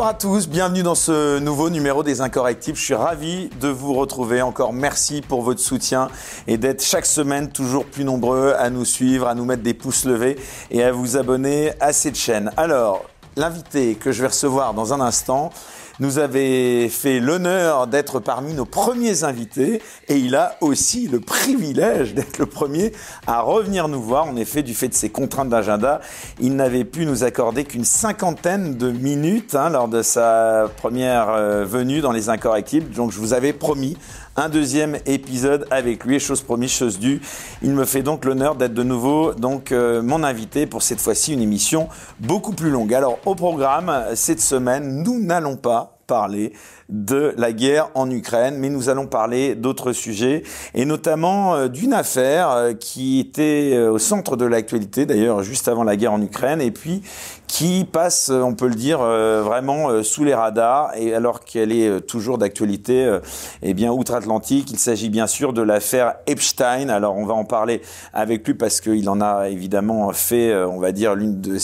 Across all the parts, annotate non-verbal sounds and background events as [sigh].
Bonsoir à tous, bienvenue dans ce nouveau numéro des Incorrectibles. Je suis ravi de vous retrouver. Encore merci pour votre soutien et d'être chaque semaine toujours plus nombreux à nous suivre, à nous mettre des pouces levés et à vous abonner à cette chaîne. Alors, l'invité que je vais recevoir dans un instant, nous avait fait l'honneur d'être parmi nos premiers invités et il a aussi le privilège d'être le premier à revenir nous voir. En effet, du fait de ses contraintes d'agenda, il n'avait pu nous accorder qu'une cinquantaine de minutes hein, lors de sa première euh, venue dans les Incorrectibles. Donc je vous avais promis un deuxième épisode avec lui. chose promise, chose due. Il me fait donc l'honneur d'être de nouveau donc euh, mon invité pour cette fois-ci une émission beaucoup plus longue. Alors au programme cette semaine, nous n'allons pas parler de la guerre en Ukraine, mais nous allons parler d'autres sujets et notamment euh, d'une affaire euh, qui était au centre de l'actualité d'ailleurs juste avant la guerre en Ukraine et puis qui passe, on peut le dire, vraiment sous les radars et alors qu'elle est toujours d'actualité, eh bien outre-Atlantique, il s'agit bien sûr de l'affaire Epstein. Alors on va en parler avec lui parce qu'il en a évidemment fait, on va dire, l'une de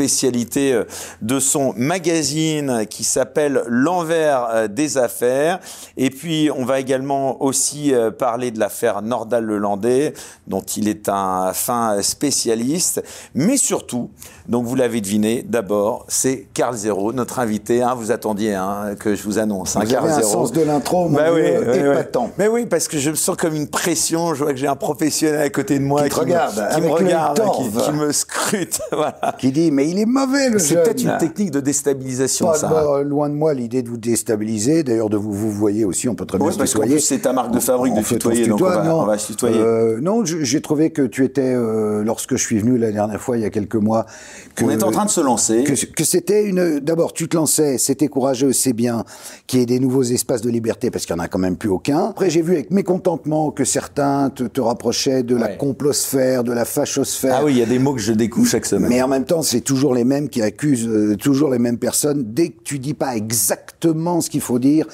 spécialité euh, de son magazine qui s'appelle L'envers euh, des affaires. Et puis, on va également aussi euh, parler de l'affaire Nordal-Lelandais, dont il est un fin spécialiste. Mais surtout, donc vous l'avez deviné, d'abord, c'est Carl Zero, notre invité. Hein, vous attendiez hein, que je vous annonce. Hein, vous Carl avez un sens de l'intro, bah oui, épatant. Mais oui, parce que je me sens comme une pression. Je vois que j'ai un professionnel à côté de moi qui, regarde, me, qui me regarde, qui, me scrute. [laughs] Voilà. Qui dit, mais il est mauvais le C'est peut-être une technique de déstabilisation, ça. Bah, loin de moi l'idée de vous déstabiliser. D'ailleurs, de vous vous voyez aussi, on peut très bien ouais, se parce tutoyer. c'est ta marque de fabrique de tutoyer, donc on va, se tutoyer. Euh, non, j'ai trouvé que tu étais, euh, lorsque je suis venu la dernière fois, il y a quelques mois... Que, on est en train de se lancer. Que, que c'était une... D'abord, tu te lançais, c'était courageux, c'est bien qu'il y ait des nouveaux espaces de liberté, parce qu'il n'y en a quand même plus aucun. Après, j'ai vu avec mécontentement que certains te, te rapprochaient de la complosphère, de la fachosphère. Ah oui, il y a des mots que je découvre chaque semaine. Mais en même temps, c'est toujours les mêmes qui accusent euh, toujours les mêmes personnes. Dès que tu dis pas exactement ce qu'il faut dire,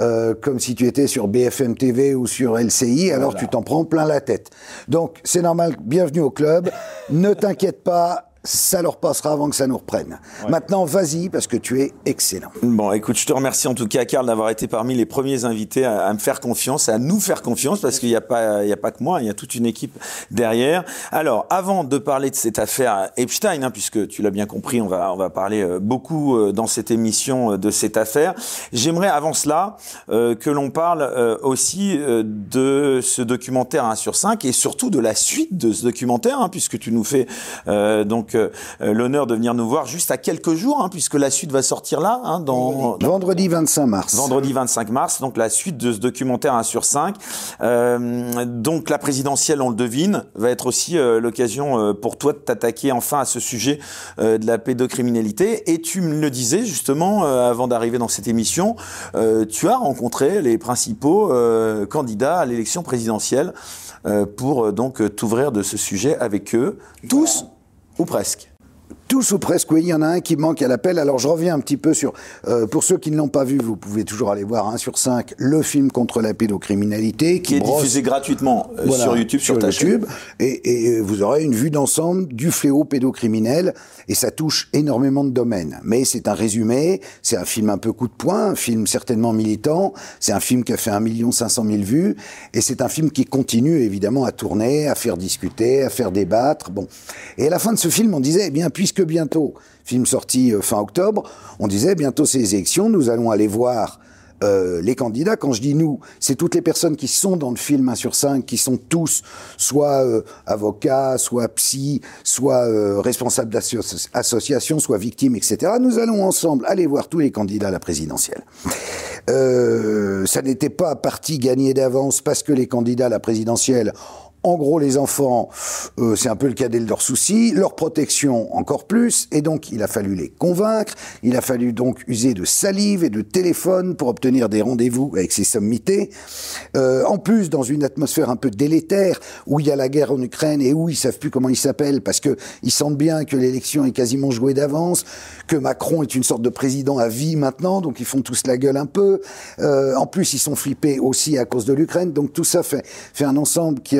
euh, comme si tu étais sur BFM TV ou sur LCI, alors tu t'en prends plein la tête. Donc c'est normal, bienvenue au club. ne t'inquiète pas, ça leur passera avant que ça nous reprenne. Maintenant, vas-y, parce que tu es excellent. Bon, écoute, je te remercie en tout cas, Karl, d'avoir été parmi les premiers invités à, me faire confiance, à nous faire confiance, parce qu'il n'y a pas, il y a pas que moi, il y a toute une équipe derrière. Alors, avant de parler de cette affaire Epstein, hein, puisque tu l'as bien compris, on va, on va parler euh, beaucoup euh, dans cette émission euh, de cette affaire. J'aimerais, avant cela, que l'on parle aussi de ce documentaire 1 sur 5 et surtout de la suite de ce documentaire, hein, puisque tu nous fais donc euh, l'honneur de venir nous voir juste à quelques jours, hein, puisque la suite va sortir là, hein, dans, vendredi 25 mars. Vendredi 25 mars, donc la suite de ce documentaire 1 sur 5. Euh, donc la présidentielle, on le devine, va être aussi euh, l'occasion pour toi de t'attaquer enfin à ce sujet de la pédocriminalité. Et tu me le disais justement avant d'arriver dans cette émission, tu as rencontré les principaux candidats à l'élection présidentielle pour donc t'ouvrir de ce sujet avec eux. Tous ou presque. Tous ou presque, oui, il y en a un qui manque à l'appel. Alors je reviens un petit peu sur, euh, pour ceux qui ne l'ont pas vu, vous pouvez toujours aller voir 1 sur 5, le film contre la pédocriminalité. Qui, est diffusé gratuitement euh, sur YouTube, sur, ta YouTube. Et, et, vous aurez une vue d'ensemble du fléau pédocriminel, et ça touche énormément de domaines. Mais c'est un résumé, c'est un film un peu coup de poing, un film certainement militant, c'est un film qui a fait 1 500 000 vues, et c'est un film qui continue évidemment à tourner, à faire discuter, à faire débattre. Bon. Et à la fin de ce film, on disait, eh bien, puisque bientôt, film sorti euh, fin octobre, on disait bientôt ces élections, nous allons aller voir euh, les candidats. Quand je dis nous, c'est toutes les personnes qui sont dans le film 1 sur 5, qui sont tous soit euh, avocats, soit psy, soit responsables d'associations, soit victimes, etc. Nous allons ensemble aller voir tous les candidats à la présidentielle. ça n'était pas parti gagné d'avance parce que les candidats à la présidentielle en gros, les enfants, euh, c'est un peu le cadet de leurs soucis, leur protection encore plus, et donc il a fallu les convaincre, il a fallu donc user de salive et de téléphone pour obtenir des rendez-vous avec ces sommités. Euh, en plus, dans une atmosphère un peu délétère, où il y a la guerre en Ukraine et où ils savent plus comment ils s'appellent, parce que ils sentent bien que l'élection est quasiment jouée d'avance, que Macron est une sorte de président à vie maintenant, donc ils font tous la gueule un peu. Euh, en plus, ils sont flippés aussi à cause de l'Ukraine, donc tout ça fait, fait un ensemble qui...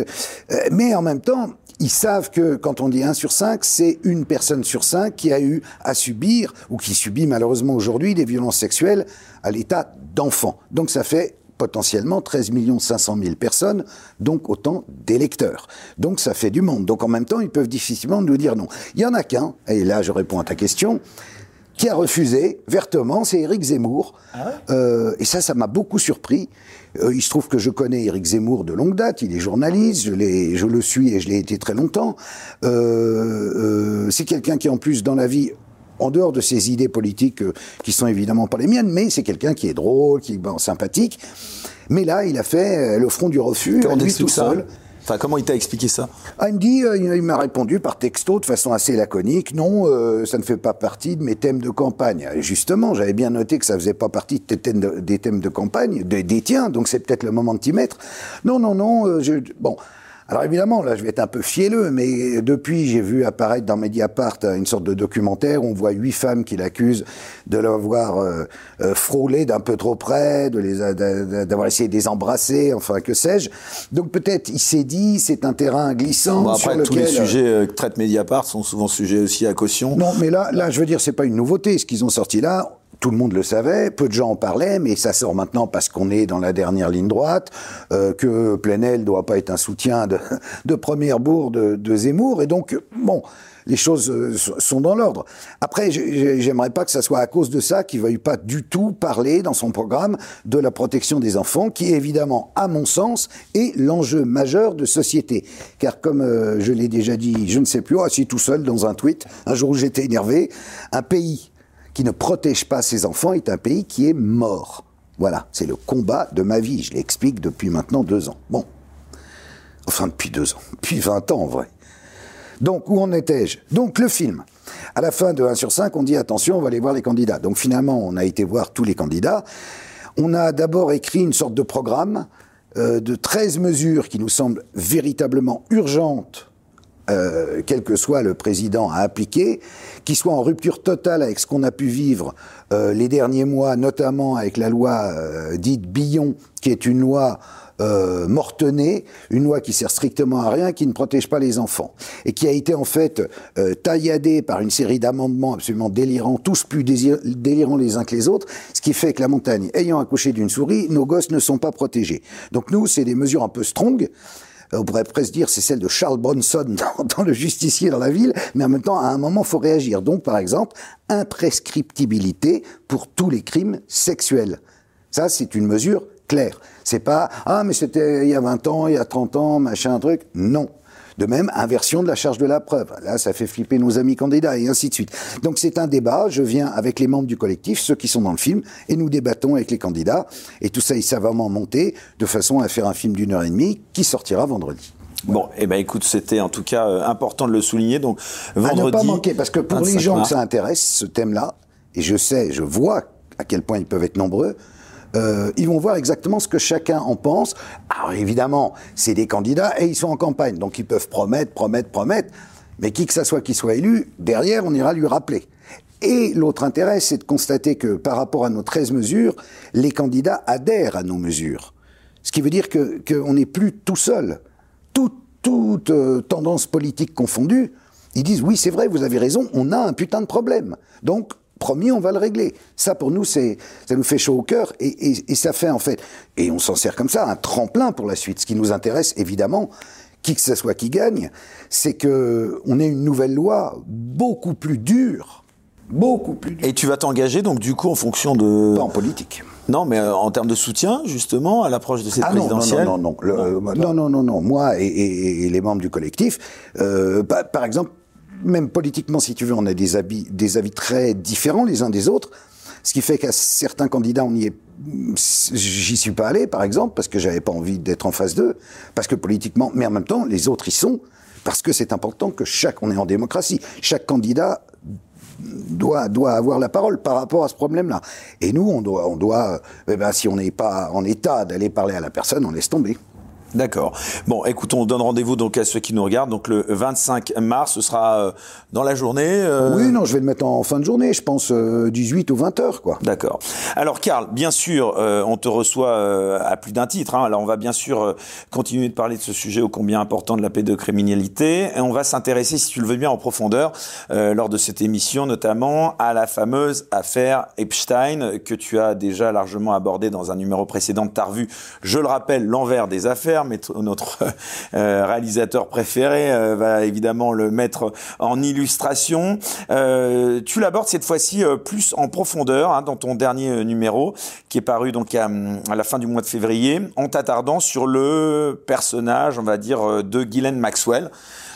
Euh, mais en même temps, ils savent que quand on dit 1 sur 5, c'est une personne sur 5 qui a eu à subir, ou qui subit malheureusement aujourd'hui, des violences sexuelles à l'état d'enfant. Donc ça fait potentiellement 13 500 000 personnes, donc autant d'électeurs. Donc ça fait du monde. Donc en même temps, ils peuvent difficilement nous dire non. Il y en a qu'un, et là je réponds à ta question, qui a refusé vertement, c'est Éric Zemmour. Ah euh, et ça, ça m'a beaucoup surpris. Euh, il se trouve que je connais Éric Zemmour de longue date, il est journaliste, je, je le suis et je l'ai été très longtemps. Euh, c'est quelqu'un qui en plus dans la vie en dehors de ses idées politiques euh, qui sont évidemment pas les miennes, mais c'est quelqu'un qui est drôle, qui est bon, sympathique. Mais là, il a fait euh, le front du refus, lui tout seul. Comment il t'a expliqué ça ah, Il euh, il m'a répondu par texto de façon assez laconique, non, ça ne fait pas partie de mes thèmes de campagne. justement, j'avais bien noté que ça faisait pas partie des thèmes de, campagne, des, tiens, donc c'est peut-être le moment de t'y mettre. Non, non, non, je, bon, alors évidemment, là, je vais être un peu fielleux, mais depuis, j'ai vu apparaître dans Mediapart une sorte de documentaire où on voit huit femmes qui l'accusent de l'avoir euh, euh, frôlé d'un peu trop près, de les d'avoir essayé de les embrasser, enfin que sais-je. Donc peut-être il s'est dit, c'est un terrain glissant bon, après, sur tous les sujets euh, que traite Mediapart sont souvent sujets aussi à caution. Non, mais là, là, je veux dire, c'est pas une nouveauté. Ce qu'ils ont sorti là, tout le monde le savait, peu de gens en parlaient, mais ça sort maintenant parce qu'on est dans la dernière ligne droite, euh, que Plenel ne doit pas être un soutien de, [laughs] de première bourre de, de, Zemmour, et donc, bon, les choses euh, sont dans l'ordre. Après, j'aimerais pas que ça soit à cause de ça qu'il veuille pas du tout parler dans son programme de la protection des enfants, qui évidemment, à mon sens, est l'enjeu majeur de société. Car comme euh, je l'ai déjà dit, je ne sais plus, assis tout seul dans un tweet, un jour où j'étais énervé, un pays qui ne protège pas ses enfants est un pays qui est mort. Voilà, c'est le combat de ma vie. Je l'explique depuis maintenant deux ans. Bon. Enfin, depuis deux ans. Depuis 20 ans, en vrai. Donc, où en étais-je? Donc, le film. À la fin de 1 sur 5, on dit attention, on va aller voir les candidats. Donc, finalement, on a été voir tous les candidats. On a d'abord écrit une sorte de programme euh, de 13 mesures qui nous semblent véritablement urgentes euh, quel que soit le président, à appliquer, qui soit en rupture totale avec ce qu'on a pu vivre euh, les derniers mois, notamment avec la loi euh, dite Billon, qui est une loi euh, mortenée, une loi qui sert strictement à rien, qui ne protège pas les enfants, et qui a été en fait euh, tailladée par une série d'amendements absolument délirants, tous plus délirants les uns que les autres, ce qui fait que la montagne ayant accouché d'une souris, nos gosses ne sont pas protégés. Donc nous, c'est des mesures un peu strong, on pourrait presque dire c'est celle de Charles Bronson [laughs] dans, Le Justicier dans la ville, mais en même temps, à un moment, faut réagir. Donc, par exemple, imprescriptibilité pour tous les crimes sexuels. Ça, c'est une mesure claire. C'est pas, ah, mais c'était il y a 20 ans, il y a 30 ans, machin, truc. Non. De même, inversion de la charge de la preuve. Là, ça fait flipper nos amis candidats et ainsi de suite. Donc c'est un débat. Je viens avec les membres du collectif, ceux qui sont dans le film, et nous débattons avec les candidats. Et tout ça est savamment monté de façon à faire un film d'une heure et demie qui sortira vendredi. Bon, eh ben écoute, c'était en tout cas euh, important de le souligner. Donc vendredi. À ne pas manquer, parce que pour les gens que ça intéresse, ce thème-là, et je sais, je vois à quel point ils peuvent être nombreux, euh, ils vont voir exactement ce que chacun en pense. Alors évidemment, c'est des candidats et ils sont en campagne, donc ils peuvent promettre, promettre, promettre. Mais qui que ça soit qui soit élu, derrière, on ira lui rappeler. Et l'autre intérêt, c'est de constater que par rapport à nos 13 mesures, les candidats adhèrent à nos mesures. Ce qui veut dire qu'on n'est plus tout seul. Toute, toute euh, tendance politique confondue, ils disent oui, c'est vrai, vous avez raison, on a un putain de problème. Donc, promis, on va le régler. Ça, pour nous, c'est, ça nous fait chaud au cœur et, ça fait, en fait, et on s'en sert comme ça, un tremplin pour la suite. Ce qui nous intéresse, évidemment, qui que ce soit qui gagne, c'est que on ait une nouvelle loi beaucoup plus dure, beaucoup plus dure. Et tu vas t'engager, donc, du coup, en fonction de... Pas en politique. Non, mais euh, en termes de soutien, justement, à l'approche de cette ah non, présidentielle euh, Non, non, non, non. Moi et, les membres du collectif, euh, par exemple, même politiquement, si tu veux, on a des, avis, des avis très différents les uns des autres. Ce qui fait qu'à certains candidats, on y est, j'y suis pas allé, par exemple, parce que j'avais pas envie d'être en face d'eux, parce que politiquement, mais en même temps, les autres y sont, parce que c'est important que chaque, on est en démocratie, chaque candidat doit, doit avoir la parole par rapport à ce problème-là. Et nous, on doit, on doit, eh ben, si on n'est pas en état d'aller parler à la personne, on laisse tomber. D'accord. Bon, écoutons, on donne rendez-vous donc à ceux qui nous regardent. Donc le 25 mars, ce sera euh, dans la journée. Euh... Oui, non, je vais le mettre en fin de journée, je pense 18 ou 20 heures, quoi. D'accord. Alors, Karl, bien sûr, euh, on te reçoit euh, à plus d'un titre. Hein. Alors, on va bien sûr continuer de parler de ce sujet ô combien important de la pédocriminalité. Et on va s'intéresser, si tu le veux bien, en profondeur lors de cette émission, notamment à la fameuse affaire Epstein que tu as déjà largement abordée dans un numéro précédent de ta revue. Je le rappelle, l'envers des affaires mais notre [laughs] euh, réalisateur préféré euh, va évidemment le mettre en illustration. Euh, tu l'abordes cette fois-ci plus en profondeur hein, dans ton dernier numéro, qui est paru donc à, la fin du mois de février, en t'attardant sur le personnage, on va dire, de Ghislaine Maxwell.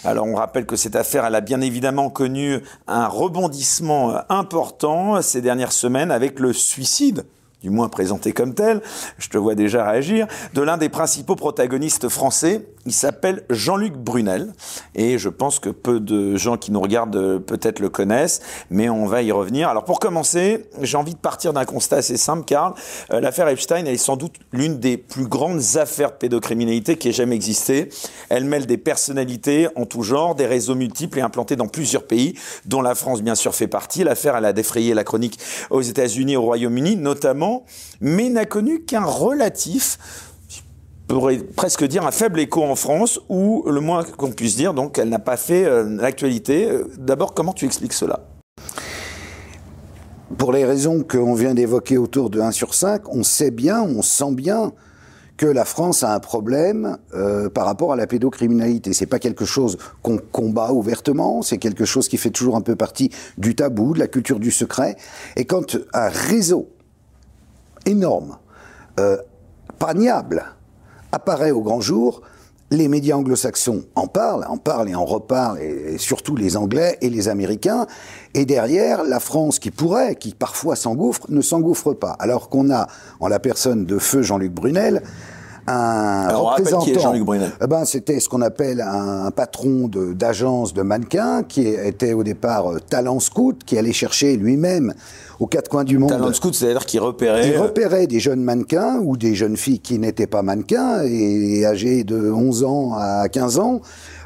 Alors on rappelle que cette affaire, elle a bien évidemment connu un rebondissement important ces dernières semaines avec le suicide du moins présenté comme tel, je te vois déjà réagir, de l'un des principaux protagonistes français. Il s'appelle Jean-Luc Brunel, et je pense que peu de gens qui nous regardent euh, peut-être le connaissent, mais on va y revenir. Alors pour commencer, j'ai envie de partir d'un constat assez simple, Karl. Euh, l'affaire Epstein, est sans doute l'une des plus grandes affaires de pédocriminalité qui ait jamais existé. Elle mêle des personnalités en tout genre, des réseaux multiples et implantés dans plusieurs pays, dont la France bien sûr fait partie. L'affaire, elle a défrayé la chronique aux États-Unis, au Royaume-Uni notamment mais n'a connu qu'un relatif je pourrais presque dire un faible écho en France, ou le moins qu'on puisse dire, donc elle n'a pas fait euh, l'actualité. Euh, d'abord, comment tu expliques cela? Pour les raisons qu'on vient d'évoquer autour de 1 sur 5, on sait bien, on sent bien que la France a un problème euh, par rapport à la pédocriminalité. C'est pas quelque chose qu'on combat ouvertement, c'est quelque chose qui fait toujours un peu partie du tabou, de la culture du secret. Et quand un réseau énorme, euh, paniable, apparaît au grand jour. Les médias anglo-saxons en parlent, en parlent et en reparlent, et, surtout les Anglais et les Américains. Et derrière, la France qui pourrait, qui parfois s'engouffre, ne s'engouffre pas. Alors qu'on a, en la personne de feu Jean-Luc Brunel, un représentant. Jean-Luc Brunel eh ben, c'était ce qu'on appelle un, patron d'agence de, mannequins qui était au départ euh, talent scout, qui allait chercher lui-même aux quatre coins du monde. Talent scout, c'est-à-dire qu'il repérait. Il repérait des jeunes mannequins ou des jeunes filles qui n'étaient pas mannequins et âgées de 11 ans à 15 ans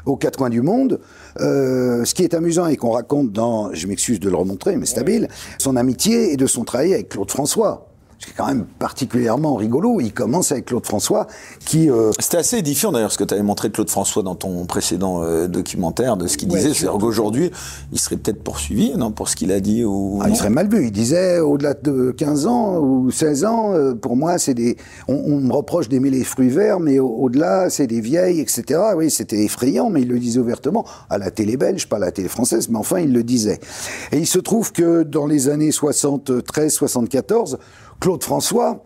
aux quatre coins du monde. Euh, ce qui est amusant et qu'on raconte dans, je m'excuse de le remontrer, mais stable, son amitié et de son travail avec Claude François c'est quand même particulièrement rigolo. Il commence avec Claude François, qui... Euh... C'était assez édifiant d'ailleurs ce que tu avais montré de Claude François dans ton précédent euh, documentaire, de ce qu'il disait. C'est-à-dire qu'aujourd'hui, il serait peut-être poursuivi, non, pour ce qu'il a dit ou... Ah, il serait mal vu. Il disait, au-delà de 15 ans ou 16 ans, euh, pour moi, c'est des... On, on, me reproche d'aimer les fruits verts, mais au-delà, c'est des vieilles, etc. Oui, c'était effrayant, mais il le disait ouvertement. À la télé belge, pas à la télé française, mais enfin, il le disait. Et il se trouve que dans les années 73-74, Claude François,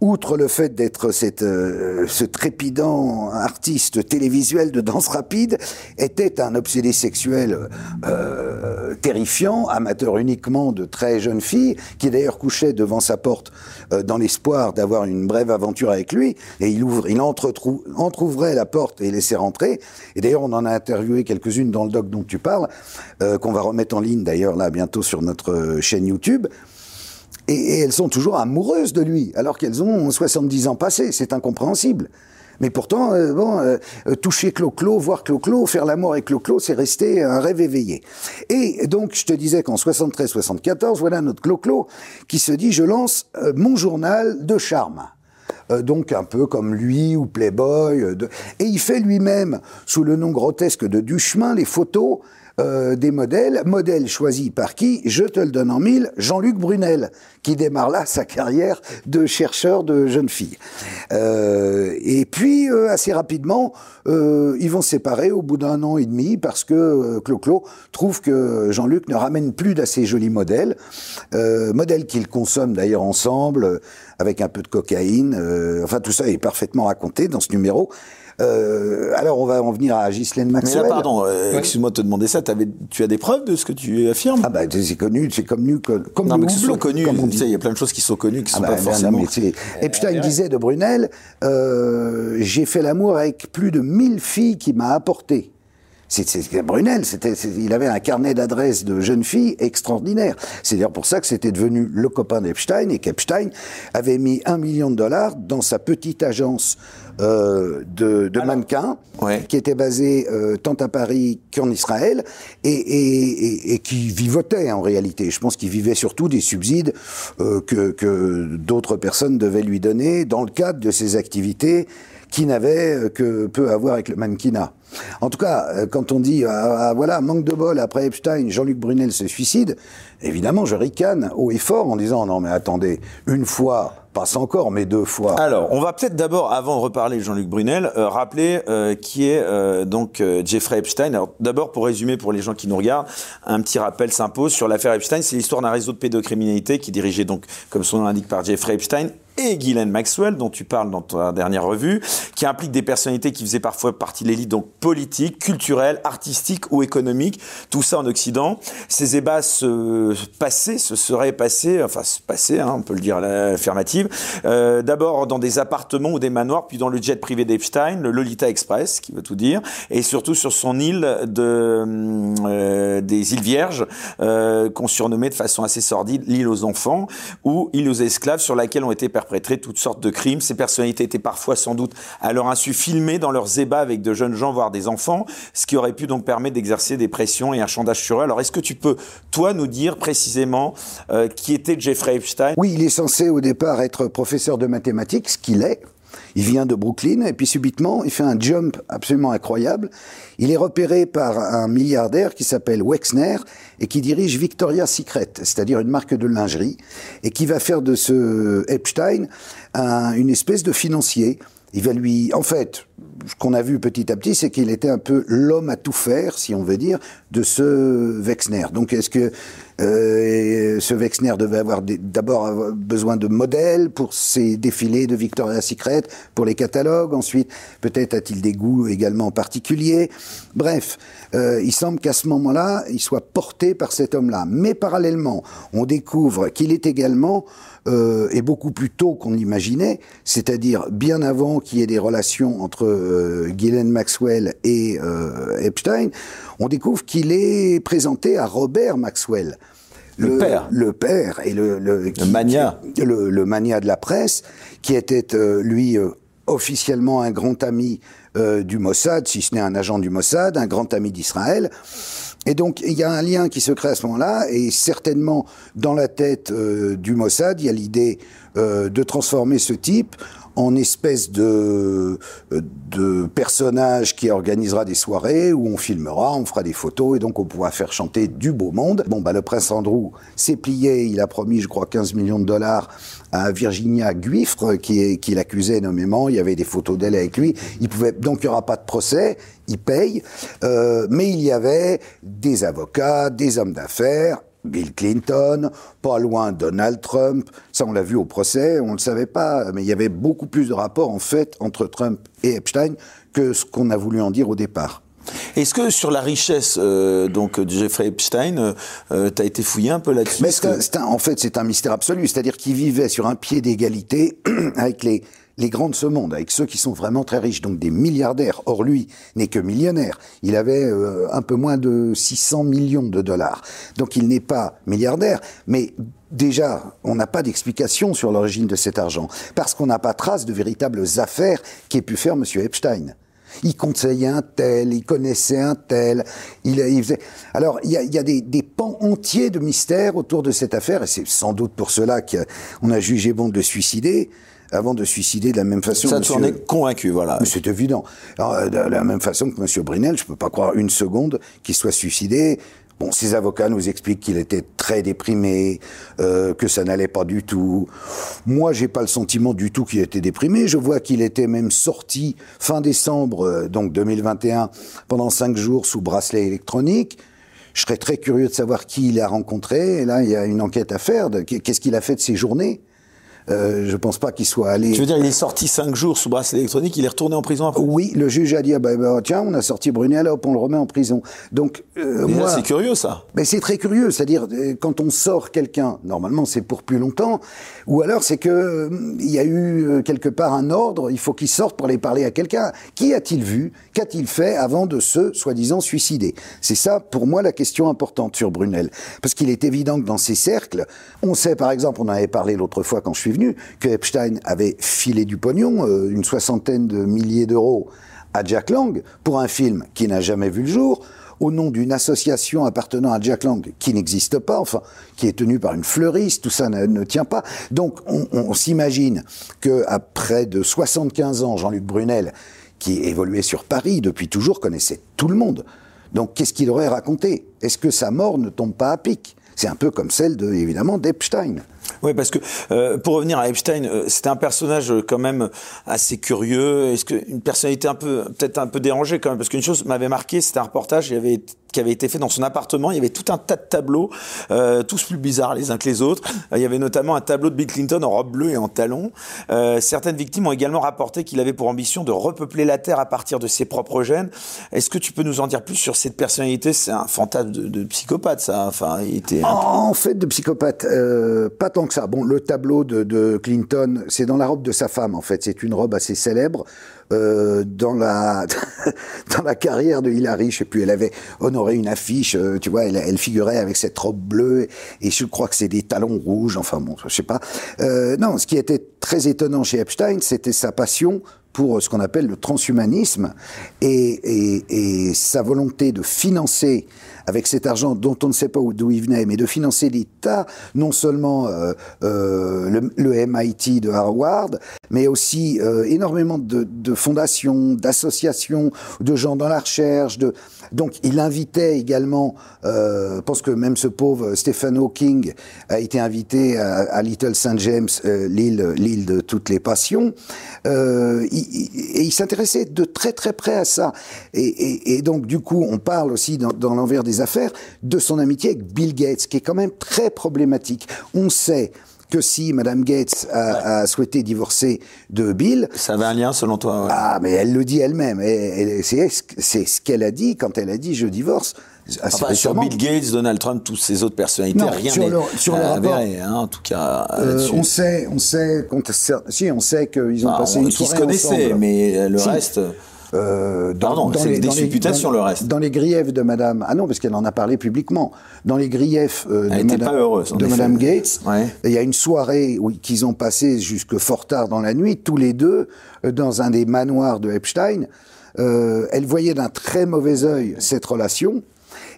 outre le fait d'être euh, ce trépidant artiste télévisuel de danse rapide, était un obsédé sexuel euh, terrifiant, amateur uniquement de très jeunes filles, qui d'ailleurs couchait devant sa porte euh, dans l'espoir d'avoir une brève aventure avec lui, et il ouvre, il entrouvrait la porte et laissait rentrer. Et d'ailleurs, on en a interviewé quelques-unes dans le doc dont tu parles, qu'on va remettre en ligne d'ailleurs là bientôt sur notre chaîne YouTube. Et, elles sont toujours amoureuses de lui, alors qu'elles ont 70 ans passés. C'est incompréhensible. Mais pourtant, euh, bon, euh, euh, toucher Clo-Clo, voir Clo-Clo, faire l'amour avec Clo-Clo, c'est resté un rêve éveillé. Et donc, je te disais qu'en 73-74, voilà notre Clo-Clo qui se dit, je lance mon journal de charme. donc un peu comme lui ou Playboy. Et il fait lui-même, sous le nom grotesque de Duchemin, les photos euh, des modèles, modèles choisis par qui? Je te le donne en mille, Jean-Luc Brunel, qui démarre là sa carrière de chercheur de jeunes filles. Euh, et puis, euh, assez rapidement, ils vont se séparer au bout d'un an et demi parce que Clo-Clo trouve que Jean-Luc ne ramène plus d'assez jolis modèles, modèles qu'ils consomment d'ailleurs ensemble avec un peu de cocaïne. enfin, tout ça est parfaitement raconté dans ce numéro. Euh, alors, on va en venir à Ghislaine Maxwell. Mais là, pardon, euh, excuse-moi de te demander ça. tu as des preuves de ce que tu affirmes? Ah bah c'est connu, c'est connu comme non, mais que ce soit connu. il y a plein de choses qui sont connues, qui ah sont bah, pas forcément. Epstein disait de Brunel, euh, j'ai fait l'amour avec plus de 1000 filles qui m'a apporté. C'est Brunel, c'était, il avait un carnet d'adresses de jeunes filles extraordinaire. C'est d'ailleurs pour ça que c'était devenu le copain d'Epstein et qu'Epstein avait mis un million de dollars dans sa petite agence euh, de, de mannequins qui était basé euh, tant à Paris qu'en Israël et, et, et, qui vivotait en réalité. Je pense qu'il vivait surtout des subsides euh, que, que d'autres personnes devaient lui donner dans le cadre de ses activités qui n'avaient que peu à voir avec le mannequinat. En tout cas, euh, quand on dit ah, ah, voilà manque de bol après Epstein, Jean-Luc Brunel se suicide, évidemment je ricane haut et fort en disant non mais attendez, une fois passe encore, mais deux fois. Alors, on va peut-être d'abord, avant de reparler de Jean-Luc Brunel, euh, rappeler euh, qui est euh, donc Jeffrey Epstein. Alors, d'abord, pour résumer pour les gens qui nous regardent, un petit rappel s'impose sur l'affaire Epstein. C'est l'histoire d'un réseau de pédocriminalité qui est dirigé donc, comme son nom l'indique, par Jeffrey Epstein et Ghislaine Maxwell, dont tu parles dans ta dernière revue, qui implique des personnalités qui faisaient parfois partie de l'élite, donc politique, culturelle, artistique ou économique, tout ça en Occident. Ces ébats se passaient, se seraient passés, enfin se passaient, hein, on peut le dire à l'affirmative, euh, d'abord dans des appartements ou des manoirs, puis dans le jet privé d'Epstein, le Lolita Express, qui veut tout dire, et surtout sur son île de, euh, des îles Vierges, euh, qu'on surnommait de façon assez sordide l'île aux enfants, ou île aux esclaves, sur laquelle ont été perpétrés toutes sortes de crimes. Ces personnalités étaient parfois sans doute à leur insu filmées dans leurs ébats avec de jeunes gens, voire des enfants, ce qui aurait pu donc permettre d'exercer des pressions et un chantage sur eux. Alors est-ce que tu peux, toi, nous dire précisément euh, qui était Jeffrey Epstein? Oui, il est censé au départ être professeur de mathématiques, ce qu'il est. Il vient de Brooklyn et puis subitement, il fait un jump absolument incroyable. Il est repéré par un milliardaire qui s'appelle Wexner et qui dirige Victoria's Secret, c'est-à-dire une marque de lingerie, et qui va faire de ce Epstein une espèce de financier. Il va lui, en fait, ce qu'on a vu petit à petit, c'est qu'il était un peu l'homme à tout faire, si on veut dire, de ce Wexner. Donc, est-ce que euh, ce Wexner devait avoir d'abord besoin de modèles pour ses défilés de Victoria's Secret, pour les catalogues. Ensuite, peut-être a-t-il des goûts également particuliers. Bref, euh, il semble qu'à ce moment-là, il soit porté par cet homme-là. Mais parallèlement, on découvre qu'il est également euh, et beaucoup plus tôt qu'on l'imaginait, c'est-à-dire bien avant qu'il y ait des relations entre euh, Ghislaine Maxwell et euh, Epstein, on découvre qu'il est présenté à Robert Maxwell. Le, père. Le père et le, le, le mania. Le, le, mania de la presse, qui était, euh, lui, euh, officiellement un grand ami euh, du Mossad, si ce n'est un agent du Mossad, un grand ami d'Israël. Et donc, il y a un lien qui se crée à ce moment-là, et certainement, dans la tête du Mossad, il y a l'idée de transformer ce type en espèce de, de personnage qui organisera des soirées où on filmera, on fera des photos et donc on pourra faire chanter du beau monde. Bon, bah, le prince Andrew s'est plié, il a promis, je crois, 15 millions de dollars à Virginia Guiffre qui, qui l'accusait nommément. Il y avait des photos d'elle avec lui. Il pouvait, donc il n'y aura pas de procès, il paye. Euh, mais il y avait des avocats, des hommes d'affaires, Bill Clinton, pas loin Donald Trump. Ça, on l'a vu au procès, on ne le savait pas, mais il y avait beaucoup plus de rapports, en fait, entre Trump et Epstein que ce qu'on a voulu en dire au départ. Est-ce que sur la richesse euh, donc de Jeffrey Epstein, euh, euh tu as été fouillé un peu là-dessus? En fait, c'est un mystère absolu. C'est-à-dire qu'il vivait sur un pied d'égalité [clears throat] avec les les grands de ce monde, avec ceux qui sont vraiment très riches, donc des milliardaires. Or, lui n'est que millionnaire. Il avait euh, un peu moins de 600 millions de dollars. Donc, il n'est pas milliardaire, mais déjà, on n'a pas d'explication sur l'origine de cet argent, parce qu'on n'a pas trace de véritables affaires qu'ait pu faire M. Epstein. Il conseillait un tel, il connaissait un tel, il, faisait... Alors, il y a, y a des, des, pans entiers de mystères autour de cette affaire, et c'est sans doute pour cela qu'on a jugé bon de le suicider avant de suicider de la même façon. Ça, tu en es convaincu, voilà. C'est évident. Euh, de la même façon que M. Brinel, je ne peux pas croire une seconde qu'il soit suicidé. Bon, ses avocats nous expliquent qu'il était très déprimé, euh, que ça n'allait pas du tout. Moi, j'ai pas le sentiment du tout qu'il était déprimé. Je vois qu'il était même sorti fin décembre, euh, donc 2021, pendant cinq jours sous bracelet électronique. Je serais très curieux de savoir qui il a rencontré. Et là, il y a une enquête à faire. Qu'est-ce qu'il a fait de ses journées euh, je pense pas qu'il soit allé. Tu veux dire, il est sorti cinq jours sous bracelet électronique, il est retourné en prison après Oui, le juge a dit ah bah, bah, tiens, on a sorti Brunel, hop, on le remet en prison. Donc, euh, moi, c'est curieux ça. Mais c'est très curieux, c'est-à-dire euh, quand on sort quelqu'un, normalement c'est pour plus longtemps, ou alors c'est que euh, il y a eu quelque part un ordre, il faut qu'il sorte pour aller parler à quelqu'un. Qui a-t-il vu Qu'a-t-il fait avant de se soi-disant suicider? C'est ça, pour moi, la question importante sur Brunel, parce qu'il est évident que dans ces cercles, on sait par exemple, on en avait parlé l'autre fois quand je suis venu, que Epstein avait filé du pognon, euh, une soixantaine de milliers d'euros à Jack Lang pour un film qui n'a jamais vu le jour, au nom d'une association appartenant à Jack Lang qui n'existe pas, enfin, qui est tenue par une fleuriste, tout ça ne, tient pas. Donc, on, on s'imagine que après de 75 ans, Jean-Luc Brunel, qui évoluait sur Paris depuis toujours, connaissait tout le monde. Donc, qu'est-ce qu'il aurait raconté? Est-ce que sa mort ne tombe pas à pic? C'est un peu comme celle de, évidemment, d'Epstein. Oui, parce que euh, pour revenir à Epstein, euh, c'était un personnage euh, quand même assez curieux. Est-ce que une personnalité un peu, peut-être un peu dérangée quand même, parce qu'une chose m'avait marqué, c'était un reportage qui avait, qui avait été fait dans son appartement. Il y avait tout un tas de tableaux, euh, tous plus bizarres les uns que les autres. il y avait notamment un tableau de Bill Clinton en robe bleue et en talons. certaines victimes ont également rapporté qu'il avait pour ambition de repeupler la Terre à partir de ses propres gènes. Est-ce que tu peux nous en dire plus sur cette personnalité? C'est un fantasme de, psychopathe, ça. Enfin, il était. En fait, de psychopathe, pas tant que ça. Bon, le tableau de, Clinton, c'est dans la robe de sa femme, en fait. C'est une robe assez célèbre. Euh, dans la [laughs] dans la carrière de Hillary, je sais plus, elle avait honoré une affiche, euh, tu vois, elle, figurait avec cette robe bleue et je crois que c'est des talons rouges, enfin bon, je sais pas. Euh, non, ce qui était très étonnant chez Epstein, c'était sa passion pour ce qu'on appelle le transhumanisme et, et sa volonté de financer avec cet argent dont on ne sait pas d'où il venait, mais de financer l'État, non seulement euh, euh, le, MIT de Harvard, mais aussi euh, énormément de, fondations, d'associations, de gens dans la recherche. Donc il invitait également, je pense que même ce pauvre Stephen Hawking a été invité à, Little St. James, l'île, l'île de toutes les passions, et il s'intéressait de très très près à ça. Et, donc du coup, on parle aussi dans l'envers des affaires, de son amitié avec Bill Gates, qui est quand même très problématique. On sait que si Madame Gates a, souhaité divorcer de Bill. Ça avait un lien selon toi. Ah, mais elle le dit elle-même. C'est ce qu'elle a dit quand elle a dit je divorce. Enfin, sur Bill Gates, Donald Trump, toutes ces autres personnalités, rien n'est avéré, hein, en tout cas. Euh, on sait, on sait, si on sait qu'ils ont ah, passé une soirée se connaissaient, mais le reste. Euh, dans, Pardon, c'est des supputations le reste. Dans les griefs de Madame, ah non, parce qu'elle en a parlé publiquement. Dans les griefs euh, de, Madame, heureuse, de Madame, Gates, il y a une soirée qu'ils ont passé jusque fort tard dans la nuit, tous les deux, euh, dans un des manoirs de Epstein. Euh, elle voyait d'un très mauvais œil cette relation.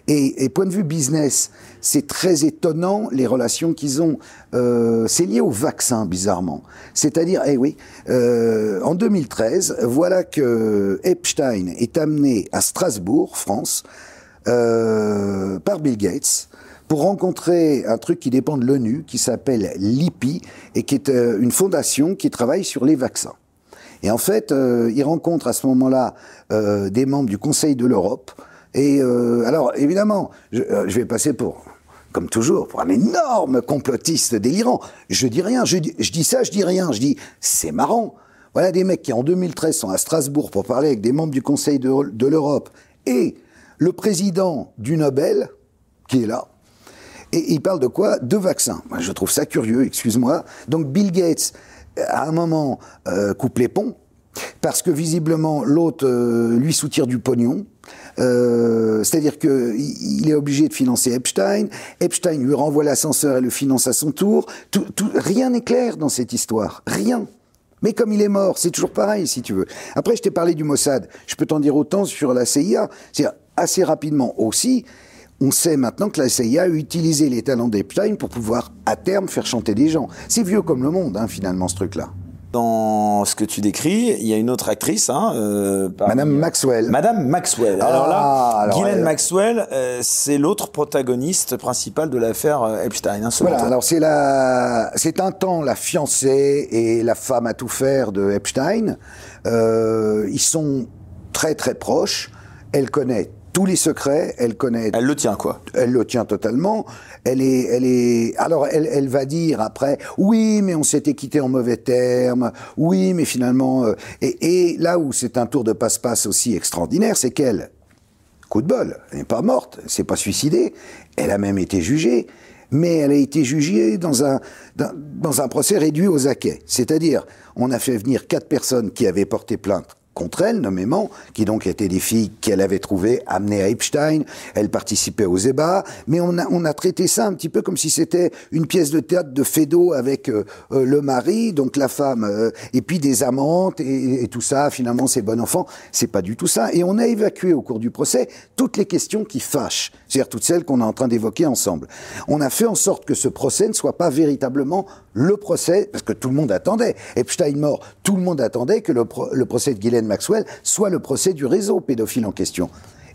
Et, et, point de vue business, c'est très étonnant les relations qu'ils ont. Euh, c'est lié au vaccin, bizarrement. C'est-à-dire, eh oui, euh, en 2013, voilà que Epstein est amené à Strasbourg, France, euh, par Bill Gates pour rencontrer un truc qui dépend de l'ONU, qui s'appelle l'IPI, et qui est euh, une fondation qui travaille sur les vaccins. Et en fait, euh, il rencontre à ce moment-là euh, des membres du Conseil de l'Europe, et euh, alors, évidemment, je, euh, je, vais passer pour, comme toujours, pour un énorme complotiste délirant. Je dis rien, je dis, je dis ça, je dis rien, je dis, c'est marrant. Voilà des mecs qui, en 2013, sont à Strasbourg pour parler avec des membres du Conseil de, de l'Europe et le président du Nobel, qui est là, et il parle de quoi? De vaccins. Moi, je trouve ça curieux, excuse-moi. Donc Bill Gates, à un moment, euh, coupe les ponts, parce que visiblement, l'autre euh, lui soutire du pognon, euh, c'est-à-dire qu'il est obligé de financer Epstein. Epstein lui renvoie l'ascenseur et le finance à son tour. Tout, tout, rien n'est clair dans cette histoire. Rien. Mais comme il est mort, c'est toujours pareil, si tu veux. Après, je t'ai parlé du Mossad. Je peux t'en dire autant sur la CIA. C'est assez rapidement aussi. On sait maintenant que la CIA a utilisé les talents d'Epstein pour pouvoir, à terme, faire chanter des gens. C'est vieux comme le monde, hein, finalement, ce truc-là dans ce que tu décris, il y a une autre actrice, hein, euh, Madame Maxwell. Madame Maxwell. Ah, alors là, Ghislaine Maxwell, euh, c'est l'autre protagoniste principal de l'affaire euh, Epstein. Hein, voilà. Alors c'est la, c'est un temps la fiancée et la femme à tout faire de Epstein. Euh, ils sont très très proches. Elle connaît tous les secrets, elle connaît. Elle le tient quoi Elle le tient totalement. Elle est, elle est. Alors elle, elle va dire après, oui, mais on s'était quitté en mauvais termes. Oui, mais finalement. Euh, et, et, là où c'est un tour de passe-passe aussi extraordinaire, c'est qu'elle, coup de bol, elle n'est pas morte, elle s'est pas suicidée. Elle a même été jugée, mais elle a été jugée dans un dans, un procès réduit aux acquets. C'est-à-dire, on a fait venir quatre personnes qui avaient porté plainte contre elle, nommément, qui donc étaient des filles qu'elle avait trouvées, amenées à Epstein. Elle participait aux ébats, mais on a, on a traité ça un petit peu comme si c'était une pièce de théâtre de Fédo avec euh, euh, le mari, donc la femme, euh, et puis des amantes et, et tout ça. Finalement, c'est bon enfant. C'est pas du tout ça. Et on a évacué au cours du procès toutes les questions qui fâchent, c'est-à-dire toutes celles qu'on est en train d'évoquer ensemble. On a fait en sorte que ce procès ne soit pas véritablement le procès, parce que tout le monde attendait. Epstein mort, tout le monde attendait que le, pro- le procès de Ghislaine Maxwell soit le procès du réseau pédophile en question.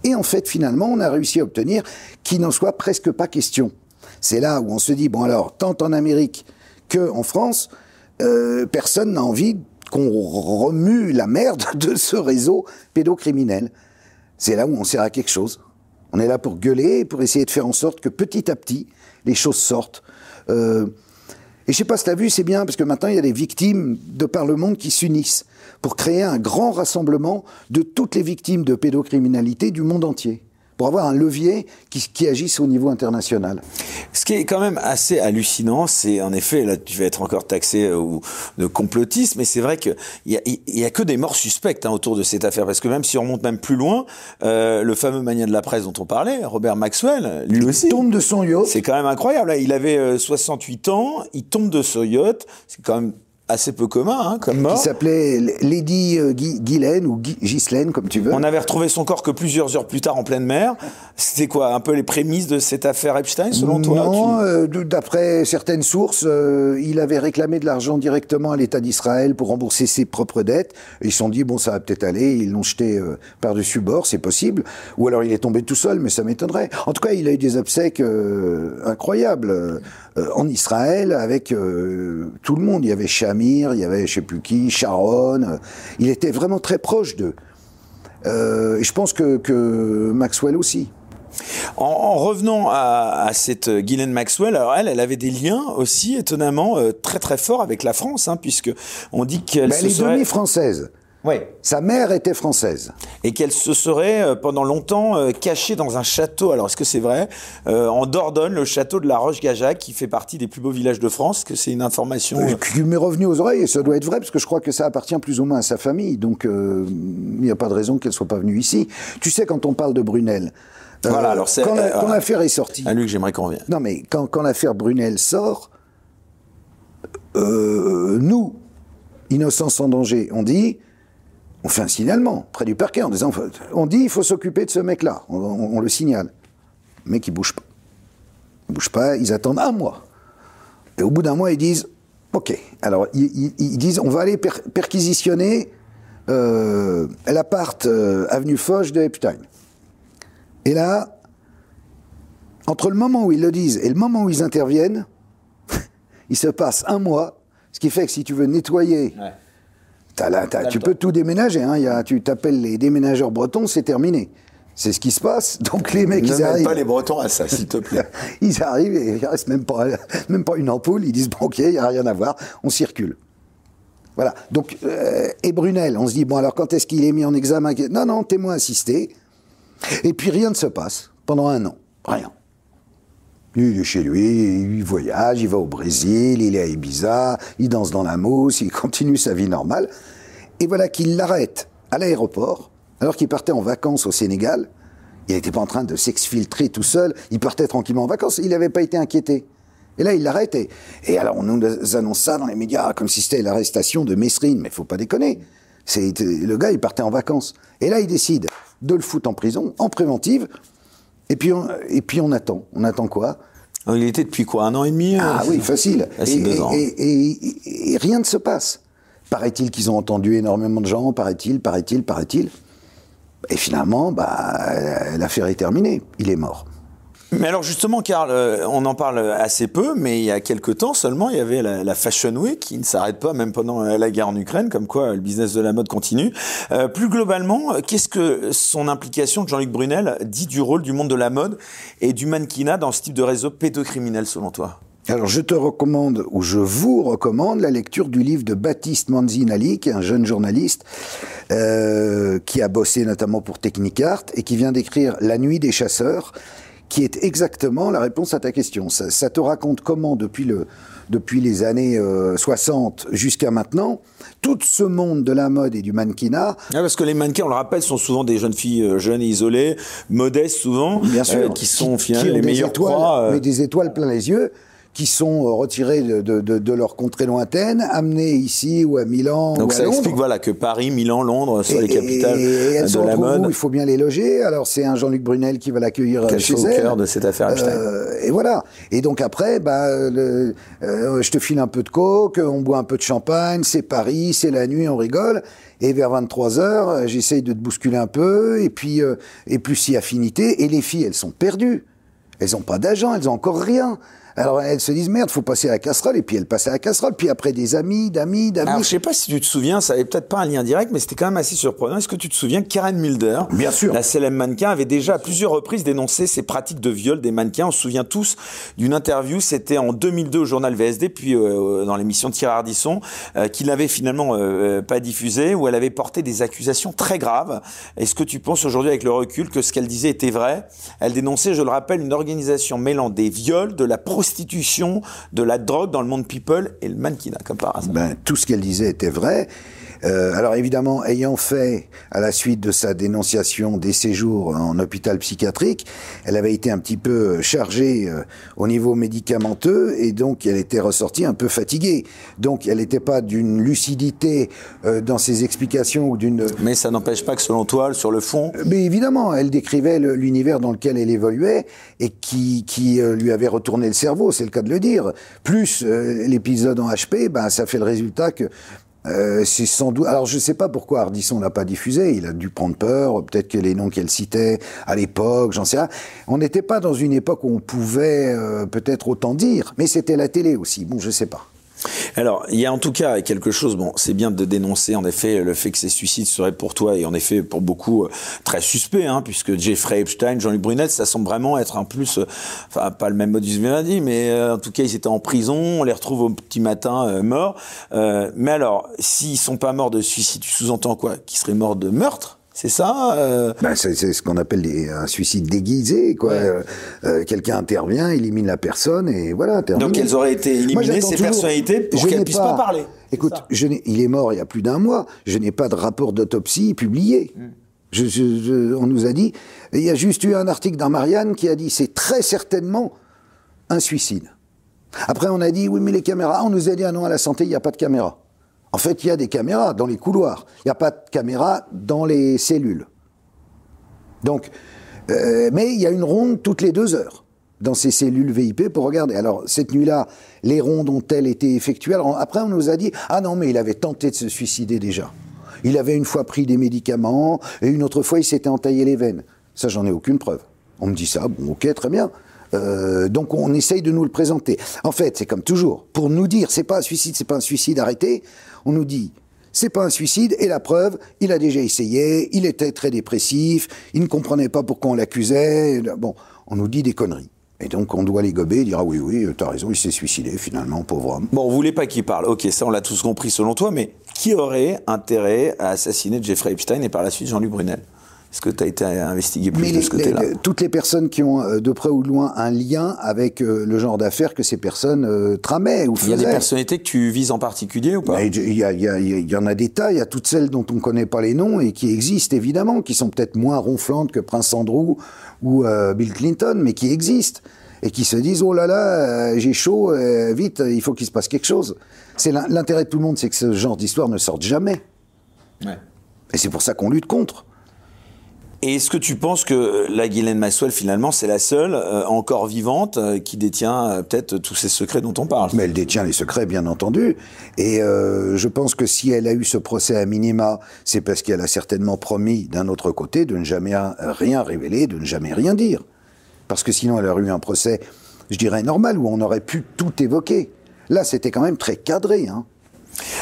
Et en fait, finalement, on a réussi à obtenir qu'il n'en soit presque pas question. C'est là où on se dit, bon alors, tant en Amérique qu'en France, euh, personne n'a envie qu'on remue la merde [laughs] de ce réseau pédocriminel. C'est là où on sert à quelque chose. On est là pour gueuler, pour essayer de faire en sorte que petit à petit, les choses sortent. Euh, et je sais pas si tu as vu, c'est bien, parce que maintenant, il y a des victimes de par le monde qui s'unissent pour créer un grand rassemblement de toutes les victimes de pédocriminalité du monde entier, pour avoir un levier qui, qui agisse au niveau international. Ce qui est quand même assez hallucinant, c'est en effet, là tu vas être encore taxé euh, ou de complotisme, mais c'est vrai qu'il y a, il y a que des morts suspectes hein, autour de cette affaire, parce que même si on remonte même plus loin, euh, le fameux mania de la presse dont on parlait, Robert Maxwell, lui aussi, Tombe de son yacht. c'est quand même incroyable. Là, il avait euh, 68 ans, il tombe de son yacht, c'est quand même assez peu commun hein, comme qui mort. s'appelait Lady euh, Ghislaine ou Ghislaine, comme tu veux. On avait retrouvé son corps que plusieurs heures plus tard en pleine mer. C'était quoi, un peu les prémices de cette affaire Epstein, selon toi Non, euh, d'après certaines sources, euh, il avait réclamé de l'argent directement à l'État d'Israël pour rembourser ses propres dettes. Et ils se sont dit, bon, ça va peut-être aller. Ils l'ont jeté euh, par-dessus bord, c'est possible. Ou alors il est tombé tout seul, mais ça m'étonnerait. En tout cas, il a eu des obsèques euh, incroyables euh, en Israël avec euh, tout le monde. Il y avait Shamir, il y avait je sais plus qui, Sharon. euh, il était vraiment très proche d'eux. Et je pense que, que Maxwell aussi. En, en revenant à, à cette Ghislaine Maxwell, alors elle, elle avait des liens aussi étonnamment euh, très très forts avec la France, hein, puisque on dit qu'elle Ben, se elle est serait. Ouais. Sa mère était française. et qu'elle se serait euh, pendant longtemps euh, cachée dans un château. Alors est-ce que c'est vrai? Euh, En Dordogne, le château de la Roche-Gajac, qui fait partie des plus beaux villages de France. Que c'est une information. Qui m'est revenu aux oreilles, et ça doit être vrai, parce que je crois que ça appartient plus ou moins à sa famille. Donc, il n'y a pas de raison qu'elle soit pas venue ici. Tu sais, quand on parle de Brunel, Voilà, alors c'est- quand la- quand l'affaire est sortie, à lui que j'aimerais qu'on revienne. non mais quand, quand l'affaire Brunel sort, nous, innocents sans danger, on dit, on fait un signalement près du parquet en disant, on dit, il faut s'occuper de ce mec-là, on, le signale. Le mec, il bouge pas. Il bouge pas, ils attendent un mois. Et au bout d'un mois, ils disent, ok, alors ils, disent, on va aller per- perquisitionner euh, l'appart euh, avenue Foch de Epstein. Et là, entre le moment où ils le disent et le moment où ils interviennent, [laughs] il se passe un mois, ce qui fait que si tu veux nettoyer, tu peux tout déménager. Hein, il y a, tu t'appelles les déménageurs bretons, c'est terminé. C'est ce qui se passe. [laughs] Donc les mecs, Ne ils arrivent. pas les Bretons à ça, s'il te plaît. [laughs] Ils arrivent et il reste même pas, [laughs] même pas une ampoule. Ils disent bon, ok, il n'y a rien à voir, on circule. Voilà. Donc, euh, et Brunel, on se dit bon, alors quand est-ce qu'il est mis en examen? Non, non, témoin assisté. Et puis rien ne se passe pendant un an. Rien. Il est chez lui, il voyage, il va au Brésil, il est à Ibiza, il danse dans la mousse, il [laughs] continue sa vie normale. Et voilà qu'il l'arrête à l'aéroport, alors qu'il partait en vacances au Sénégal. Il n'était pas en train de s'exfiltrer tout seul, il partait tranquillement en vacances, il n'avait pas été inquiété. Et là, il l'arrête. Et, alors, on nous annonce ça dans les médias comme si c'était l'arrestation de Mesrine. Mais faut pas déconner. C'est le gars, il partait en vacances. Et là, il décide de le foutre en prison, en préventive. Et puis, on, et puis on attend. On attend quoi? Alors, il était depuis quoi Un an et demi euh, Ah oui, facile. Facile, et, deux ans. et- et- et- et rien ne se passe. Paraît-il qu'ils ont entendu énormément de gens, paraît-il, paraît-il, paraît-il. Et finalement, bah, l'affaire est terminée. Il est mort. Mais alors justement, Karl, euh, on en parle assez peu, mais il y a quelques temps seulement, il y avait la, Fashion Week qui ne s'arrête pas, même pendant euh, la guerre en Ukraine, comme quoi euh, le business de la mode continue. Plus globalement, qu'est-ce que son implication de Jean-Luc Brunel dit du rôle du monde de la mode et du mannequinat dans ce type de réseau pédocriminel, selon toi? Alors je te recommande, ou je vous recommande, la lecture du livre de Baptiste Manzinali, qui est un jeune journaliste, qui a bossé notamment pour Technicart, et qui vient d'écrire La nuit des chasseurs, qui est exactement la réponse à ta question. Ça, ça te raconte comment, depuis, le, depuis les années euh, 60 jusqu'à maintenant, tout ce monde de la mode et du mannequinat. Ah, parce que les mannequins, on le rappelle, sont souvent des jeunes filles euh, jeunes et isolées, modestes souvent, Bien sûr, euh, qui sont qui finalement ont les des meilleures étoiles, euh, mais des étoiles plein les yeux, qui sont euh, retirées de, de, de, de leur contrée lointaine, amenées ici ou à Milan donc ou à ça Londres. explique voilà que Paris, Milan, Londres sont les capitales Et, et elles de sont la mode. vous, il faut bien les loger. Alors c'est un Jean-Luc Brunel qui va l'accueillir euh, chez au elle. cœur de cette affaire. Euh, et voilà. Et donc après, bah, le- euh, je te file un peu de coke, on boit un peu de champagne, c'est Paris, c'est la nuit, on rigole. Et vers 23 heures, j'essaye de te bousculer un peu, et puis euh, et plus si affinité. Et les filles, elles sont perdues. Elles ont pas d'agent, elles ont encore rien. Alors elles se disent merde, faut passer à la casserole, et puis elles passent à la casserole. Puis après des amis, d'amis, d'amis. Alors, je sais pas si tu te souviens, ça avait peut-être pas un lien direct, mais c'était quand même assez surprenant. Est-ce que tu te souviens que Karen Mulder, Bien sûr. la célèbre mannequin, avait déjà à plusieurs reprises dénoncé ces pratiques de viol des mannequins? On se souvient tous d'une interview, c'était en 2002 au journal VSD, puis euh, dans l'émission de Thierry Ardisson, euh, qu'il n'avait finalement euh, pas diffusé, où elle avait porté des accusations très graves. Est-ce que tu penses aujourd'hui, avec le recul, que ce qu'elle disait était vrai? Elle dénonçait, je le rappelle, une organisation mêlant des viols, de la prostitution, de la drogue dans le monde people et le mannequinat, comme par hasard. ben, tout ce qu'elle disait était vrai. Euh, alors évidemment, ayant fait, à la suite de sa dénonciation des séjours en hôpital psychiatrique, elle avait été un petit peu chargée euh, au niveau médicamenteux et donc elle était ressortie un peu fatiguée. Donc elle n'était pas d'une lucidité euh, dans ses explications ou d'une... Mais ça n'empêche pas que selon toi, sur le fond, Mais évidemment, elle décrivait l'univers dans lequel elle évoluait et qui, qui euh, lui avait retourné le cerveau, c'est le cas de le dire. Plus euh, l'épisode en HP, ben, ça fait le résultat que euh, c'est sans doute. Alors je sais pas pourquoi Ardisson l'a pas diffusé. Il a dû prendre peur. Peut-être que les noms qu'elle citait à l'époque, j'en sais rien. On n'était pas dans une époque où on pouvait euh, peut-être autant dire, mais c'était la télé aussi. Bon, je sais pas. Alors, il y a en tout cas quelque chose, bon, c'est bien de dénoncer en effet le fait que ces suicides seraient pour toi et en effet pour beaucoup euh, très suspects, hein, puisque Jeffrey Epstein, Jean-Luc Brunel, ça semble vraiment être un plus, euh, enfin pas le même modus vivendi, mais euh, en tout cas ils étaient en prison, on les retrouve au petit matin euh, morts. Euh, mais alors, s'ils sont pas morts de suicide, tu sous-entends quoi? Qu'ils seraient morts de meurtre? C'est ça euh Ben, c'est ce qu'on appelle des- un suicide déguisé, quoi. Euh, euh, Quelqu'un intervient, élimine la personne et voilà. terminé. Donc elles auraient été éliminées, ces personnalités, pour qu'elles puissent pas parler. Écoute, je il est mort il y a plus d'un mois. Je n'ai pas de rapport d'autopsie publié. Je- je- je- on nous a dit. Il y a juste eu un article dans Marianne qui a dit c'est très certainement un suicide. Après, on a dit oui, mais les caméras. On nous a dit ah non, à la santé, il n'y a pas de caméra. En fait, il y a des caméras dans les couloirs. Il n'y a pas de caméra dans les cellules. Donc, euh, mais il y a une ronde toutes les deux heures dans ces cellules VIP pour regarder. Alors, cette nuit-là, les rondes ont-elles été effectuées Alors, Après, on nous a dit, ah non, mais il avait tenté de se suicider déjà. Il avait une fois pris des médicaments, et une autre fois, il s'était entaillé les veines. Ça, j'en ai aucune preuve. On me dit ça, bon, ok, très bien. Euh, donc, on essaye de nous le présenter. En fait, c'est comme toujours. Pour nous dire, c'est pas un suicide, c'est pas un suicide, arrêtez, on nous dit, c'est pas un suicide, et la preuve, il a déjà essayé, il était très dépressif, il ne comprenait pas pourquoi on l'accusait. Bon, on nous dit des conneries. Et donc, on doit les gober et dire, ah oui, oui, t'as raison, il s'est suicidé, finalement, pauvre homme. Bon, on voulait pas qu'il parle. Ok, ça on l'a tous compris selon toi, mais qui aurait intérêt à assassiner Jeffrey Epstein et par la suite Jean-Luc Brunel? Est-ce que tu as été investigué plus Mais de ce côté-là toutes les personnes qui ont euh, de près ou de loin un lien avec euh, le genre d'affaires que ces personnes euh, tramaient ou Il y a des faisaient. personnalités que tu vises en particulier ou pas Il y, a- il y a- il y en a des tas, il y a toutes celles dont on ne connaît pas les noms et qui existent évidemment, qui sont peut-être moins ronflantes que Prince Andrew ou euh, Bill Clinton, mais qui existent et qui se disent oh là là, euh, j'ai chaud, euh, vite, il faut qu'il se passe quelque chose. C'est l'in- l'intérêt de tout le monde, c'est que ce genre d'histoire ne sorte jamais, Ouais. et c'est pour ça qu'on lutte contre. Et est-ce que tu penses que la Ghislaine Maxwell, finalement, c'est la seule euh, encore vivante euh, qui détient euh, peut-être tous ces secrets dont on parle? Mais elle détient les secrets, bien entendu. Et euh, je pense que si elle a eu ce procès à minima, c'est parce qu'elle a certainement promis, d'un autre côté, de ne jamais rien révéler, de ne jamais rien dire. Parce que sinon, elle aurait eu un procès, je dirais, normal, où on aurait pu tout évoquer. Là, c'était quand même très cadré. Hein.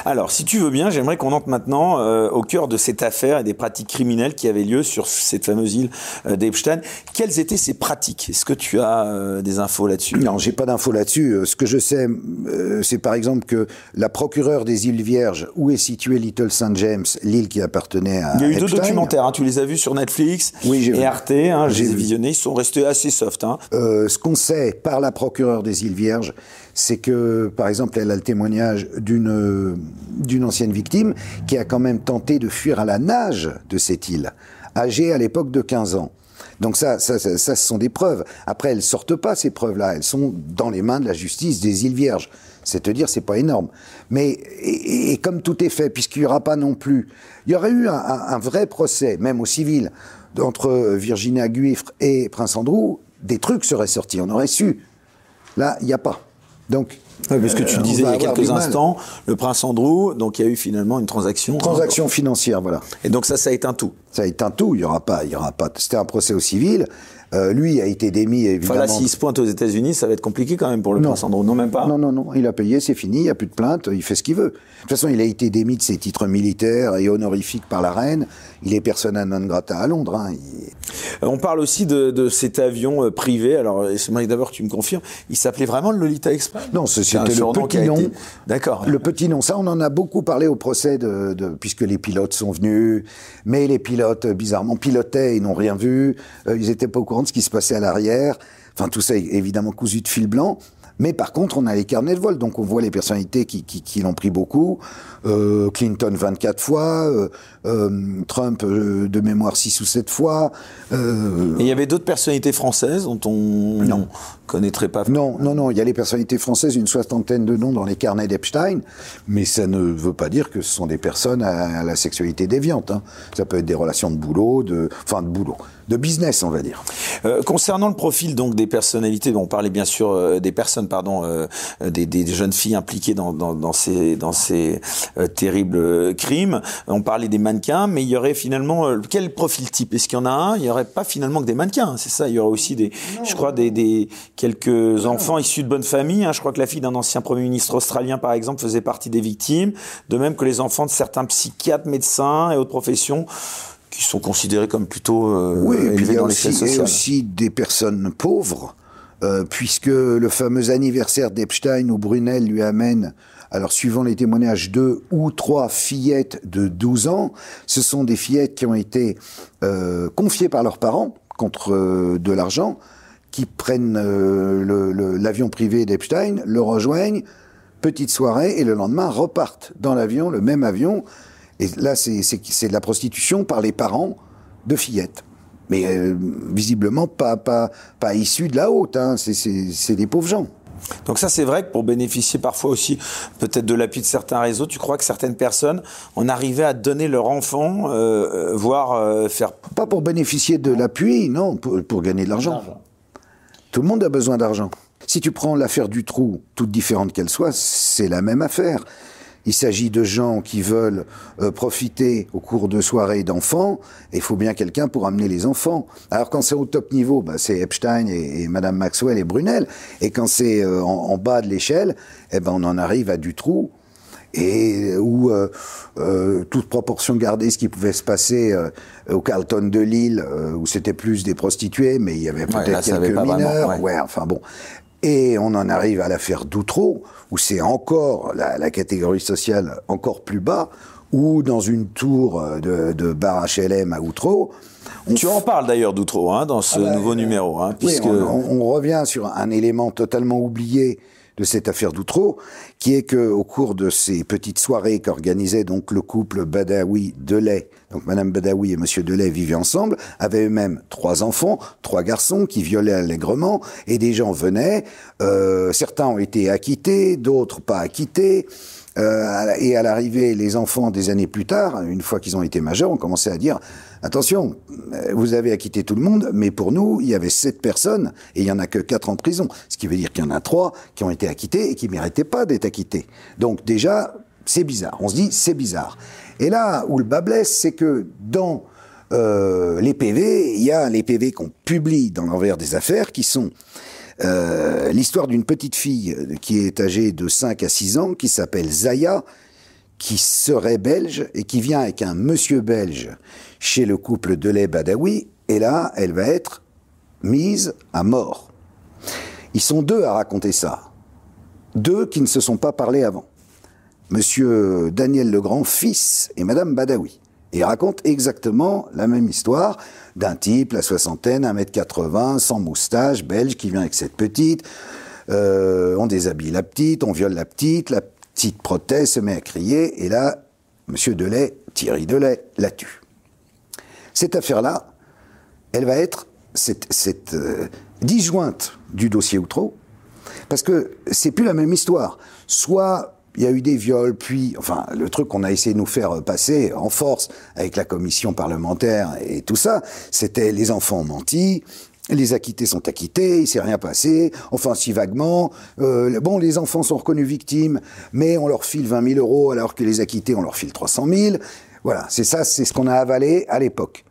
Alors, si tu veux bien, j'aimerais qu'on entre maintenant euh, au cœur de cette affaire et des pratiques criminelles qui avaient lieu sur cette fameuse île euh, d'Epstein. Quelles étaient ces pratiques? Est-ce que tu as euh, des infos là-dessus? Non, j'ai pas d'infos là-dessus. Euh, Ce que je sais, c'est par exemple que la procureure des îles Vierges, où est située Little St. James, l'île qui appartenait à Il y a eu deux documentaires, hein, tu les as vus sur Netflix Oui, et vu. Arte, hein, je J'ai les ai vu. visionnés, ils sont restés assez soft. Hein. Ce qu'on sait par la procureure des îles Vierges, c'est que, par exemple, elle a le témoignage d'une d'une ancienne victime qui a quand même tenté de fuir à la nage de cette île, âgée à l'époque de 15 ans. Donc ça, ça, ça, ça, ce sont des preuves. Après, elles sortent pas ces preuves-là. Elles sont dans les mains de la justice des îles Vierges. C'est te dire, c'est pas énorme. Mais et, et comme tout est fait, puisqu'il y aura pas non plus, il y aurait eu un, un- un vrai procès, même au civil, entre Virginia Guiffre et Prince Andrew, des trucs seraient sortis. On aurait su. Là, il n'y a pas. Donc, Ouais, parce que tu euh, disais il y a quelques instants, le prince Andrew, donc il y a eu finalement une transaction. hein. Transaction financière, voilà. Et donc ça, ça éteint tout. Ça éteint tout. Il y aura pas, il y aura pas. C'était un procès au civil. Euh, lui a été démis Enfin évidemment. là, s'il se pointe aux États-Unis, ça va être compliqué quand même pour le Non. prince Andrew. Non, même pas. Non, non, non. Il a payé, c'est fini. Il n'y a plus de plainte. Il fait ce qu'il veut. De toute façon, il a été démis de ses titres militaires et honorifiques par la reine. Il est persona non grata à Londres. hein. Il- Euh, On parle aussi de, de cet avion euh, privé. Alors, d'abord que tu me confirmes. Il s'appelait vraiment le Lolita Express? Non, c'était le petit nom. été- D'accord. Le petit nom, ça, on en a beaucoup parlé au procès de, de- puisque les pilotes sont venus, mais les pilotes, bizarrement, pilotaient, ils n'ont rien vu, ils étaient pas au courant ce qui se passait à l'arrière. Enfin, tout ça est évidemment cousu de fil blanc. Mais par contre, on a les carnets de vol, donc on voit les personnalités qui l'ont pris beaucoup. Euh, Clinton 24 fois, euh, euh, Trump euh, de mémoire 6 ou 7 fois. Euh, Et il y avait d'autres personnalités françaises dont on ne connaîtrait pas. Non, non, non, il y a les personnalités françaises, une soixantaine de noms dans les carnets d'Epstein, mais ça ne veut pas dire que ce sont des personnes à, à la sexualité déviante. hein. Ça peut être des relations de boulot, de, enfin de boulot, de business, on va dire. Concernant le profil donc des personnalités, on parlait bien sûr des personnes, pardon, des, des jeunes filles impliquées dans, dans, dans ces, dans ces terribles crimes. On parlait des mannequins, mais il y aurait finalement euh, quel profil type? Est-ce qu'il y en a un? Il y aurait pas finalement que des mannequins, hein, c'est ça. Il y aurait aussi des, je crois, des, des quelques enfants issus de bonnes familles. hein. Je crois que la fille d'un ancien premier ministre australien, par exemple, faisait partie des victimes. De même que les enfants de certains psychiatres, médecins et autres professions qui sont considérés comme plutôt euh, Oui, et puis il élevés y a dans aussi, l'échelle et sociale. aussi des personnes pauvres, euh, puisque le fameux anniversaire d'Epstein où Brunel lui amène, alors suivant les témoignages, deux ou trois fillettes de 12 ans, ce sont des fillettes qui ont été euh, confiées par leurs parents contre euh, de l'argent, qui prennent euh, l'avion privé d'Epstein, le rejoignent, petite soirée, et le lendemain repartent dans l'avion, le même avion. Et là, c'est de la prostitution par les parents de fillettes. Mais visiblement pas, pas, pas issus de la haute, hein. c'est des pauvres gens. Donc ça, c'est vrai que pour bénéficier parfois aussi peut-être de l'appui de certains réseaux, tu crois que certaines personnes en arrivaient à donner leur enfant, euh, euh, voire euh, faire... Pas pour bénéficier de l'appui, non, pour, pour gagner de l'argent. Tout le monde a besoin d'argent. Si tu prends l'affaire du trou, toute différente qu'elle soit, c'est la même affaire. Il s'agit de gens qui veulent euh, profiter au cours de soirées d'enfants, et il faut bien quelqu'un pour amener les enfants. Alors quand c'est au top niveau, bah, c'est Epstein et, et Madame Maxwell et Brunel, et quand c'est euh, en, en bas de l'échelle, eh ben on en arrive à du trou, et où euh, euh, toute proportion gardée, ce qui pouvait se passer euh, au Carlton de Lille, où c'était plus des prostituées, mais il y avait peut-être avait quelques vraiment, mineurs. ouais. ouais, enfin bon. Et on en arrive à l'affaire d'Outreau, où c'est encore la, la catégorie sociale encore plus bas, où dans une tour euh, de, de bar HLM à Outreau, on Tu en parles d'ailleurs d'Outreau hein, dans ce bah, nouveau euh, numéro, hein, oui, puisque... on, on- on revient sur un élément totalement oublié de cette affaire d'Outreau, qui est que au cours de ces petites soirées qu'organisait donc le couple Badawi Delay, donc Madame Badawi et Monsieur Delay vivaient ensemble, avaient eux-mêmes trois enfants, trois garçons qui violaient allègrement, et des gens venaient. euh, certains ont été acquittés, d'autres pas acquittés. Euh, et à l'arrivée, les enfants, des années plus tard, une fois qu'ils ont été majeurs, ont commencé à dire attention, euh, vous avez acquitté tout le monde, mais pour nous, il y avait sept personnes et il y en a que quatre en prison. Ce qui veut dire qu'il y en a trois qui ont été acquittés et qui méritaient pas d'être acquittés. Donc déjà, c'est bizarre. On se dit c'est bizarre. Et là où le bas blesse, c'est que dans euh, les PV, il y a les PV qu'on publie dans l'envers des affaires qui sont euh, l'histoire d'une petite fille qui est âgée de 5 à 6 ans, qui s'appelle Zaya, qui serait belge et qui vient avec un monsieur belge chez le couple Delay-Badawi, et là, elle va être mise à mort. Ils sont deux à raconter ça. Deux qui ne se sont pas parlé avant. Monsieur Daniel Legrand, fils, et Madame Badawi. Et ils racontent exactement la même histoire d'un type, la soixantaine, 1m80, sans moustache, belge, qui vient avec cette petite. Euh, on déshabille la petite, on viole la petite, la petite prothèse se met à crier, et là, Monsieur Delay, Thierry Delay, la tue. Cette affaire-là, elle va être cette, cette euh, disjointe du dossier Outreau, parce que c'est plus la même histoire. Soit il y a eu des viols, puis, enfin, le truc qu'on a essayé de nous faire passer en force avec la commission parlementaire et tout ça, c'était les enfants ont menti, les acquittés sont acquittés, il s'est rien passé, enfin si vaguement. Euh, bon, les enfants sont reconnus victimes, mais on leur file 20 000 euros alors que les acquittés, on leur file 300 000. Voilà, c'est ça, c'est ce qu'on a avalé à l'époque.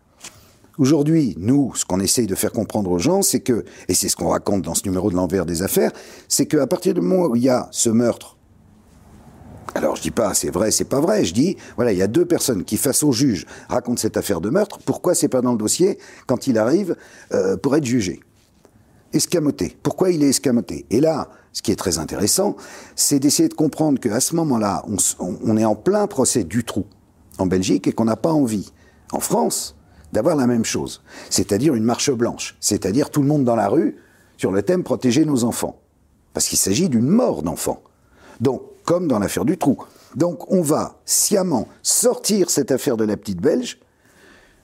Aujourd'hui, nous, ce qu'on essaye de faire comprendre aux gens, c'est que, et c'est ce qu'on raconte dans ce numéro de l'envers des affaires, c'est qu'à partir du moment où il y a ce meurtre, alors je dis pas c'est vrai, c'est pas vrai, je dis, voilà, il y a deux personnes qui, face au juge, racontent cette affaire de meurtre, pourquoi c'est pas dans le dossier quand il arrive euh, pour être jugé? Escamoté. Pourquoi il est escamoté? Et là, ce qui est très intéressant, c'est d'essayer de comprendre qu'à ce moment-là, on, on est en plein procès du trou en Belgique et qu'on n'a pas envie, en France, d'avoir la même chose, c'est-à-dire une marche blanche, c'est-à-dire tout le monde dans la rue sur le thème protéger nos enfants, parce qu'il s'agit d'une mort d'enfants. Donc, comme dans l'affaire du trou. Donc, on va sciemment sortir cette affaire de la petite Belge,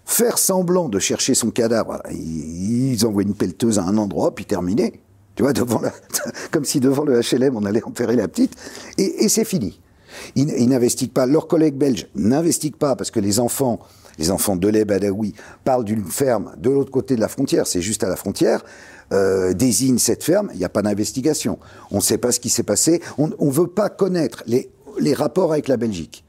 faire semblant de chercher son cadavre. Ils envoient une pelleteuse à un endroit, puis terminé. Tu vois, devant [laughs] comme si devant le HLM, on allait enterrer la petite, et, c'est fini. Ils, n'investiguent pas, leurs collègues belges n'investiguent pas, parce que les enfants les enfants de Badawi parlent d'une ferme de l'autre côté de la frontière, c'est juste à la frontière, euh, désigne cette ferme, il n'y a pas d'investigation. On ne sait pas ce qui s'est passé, on ne veut pas connaître les, rapports avec la Belgique.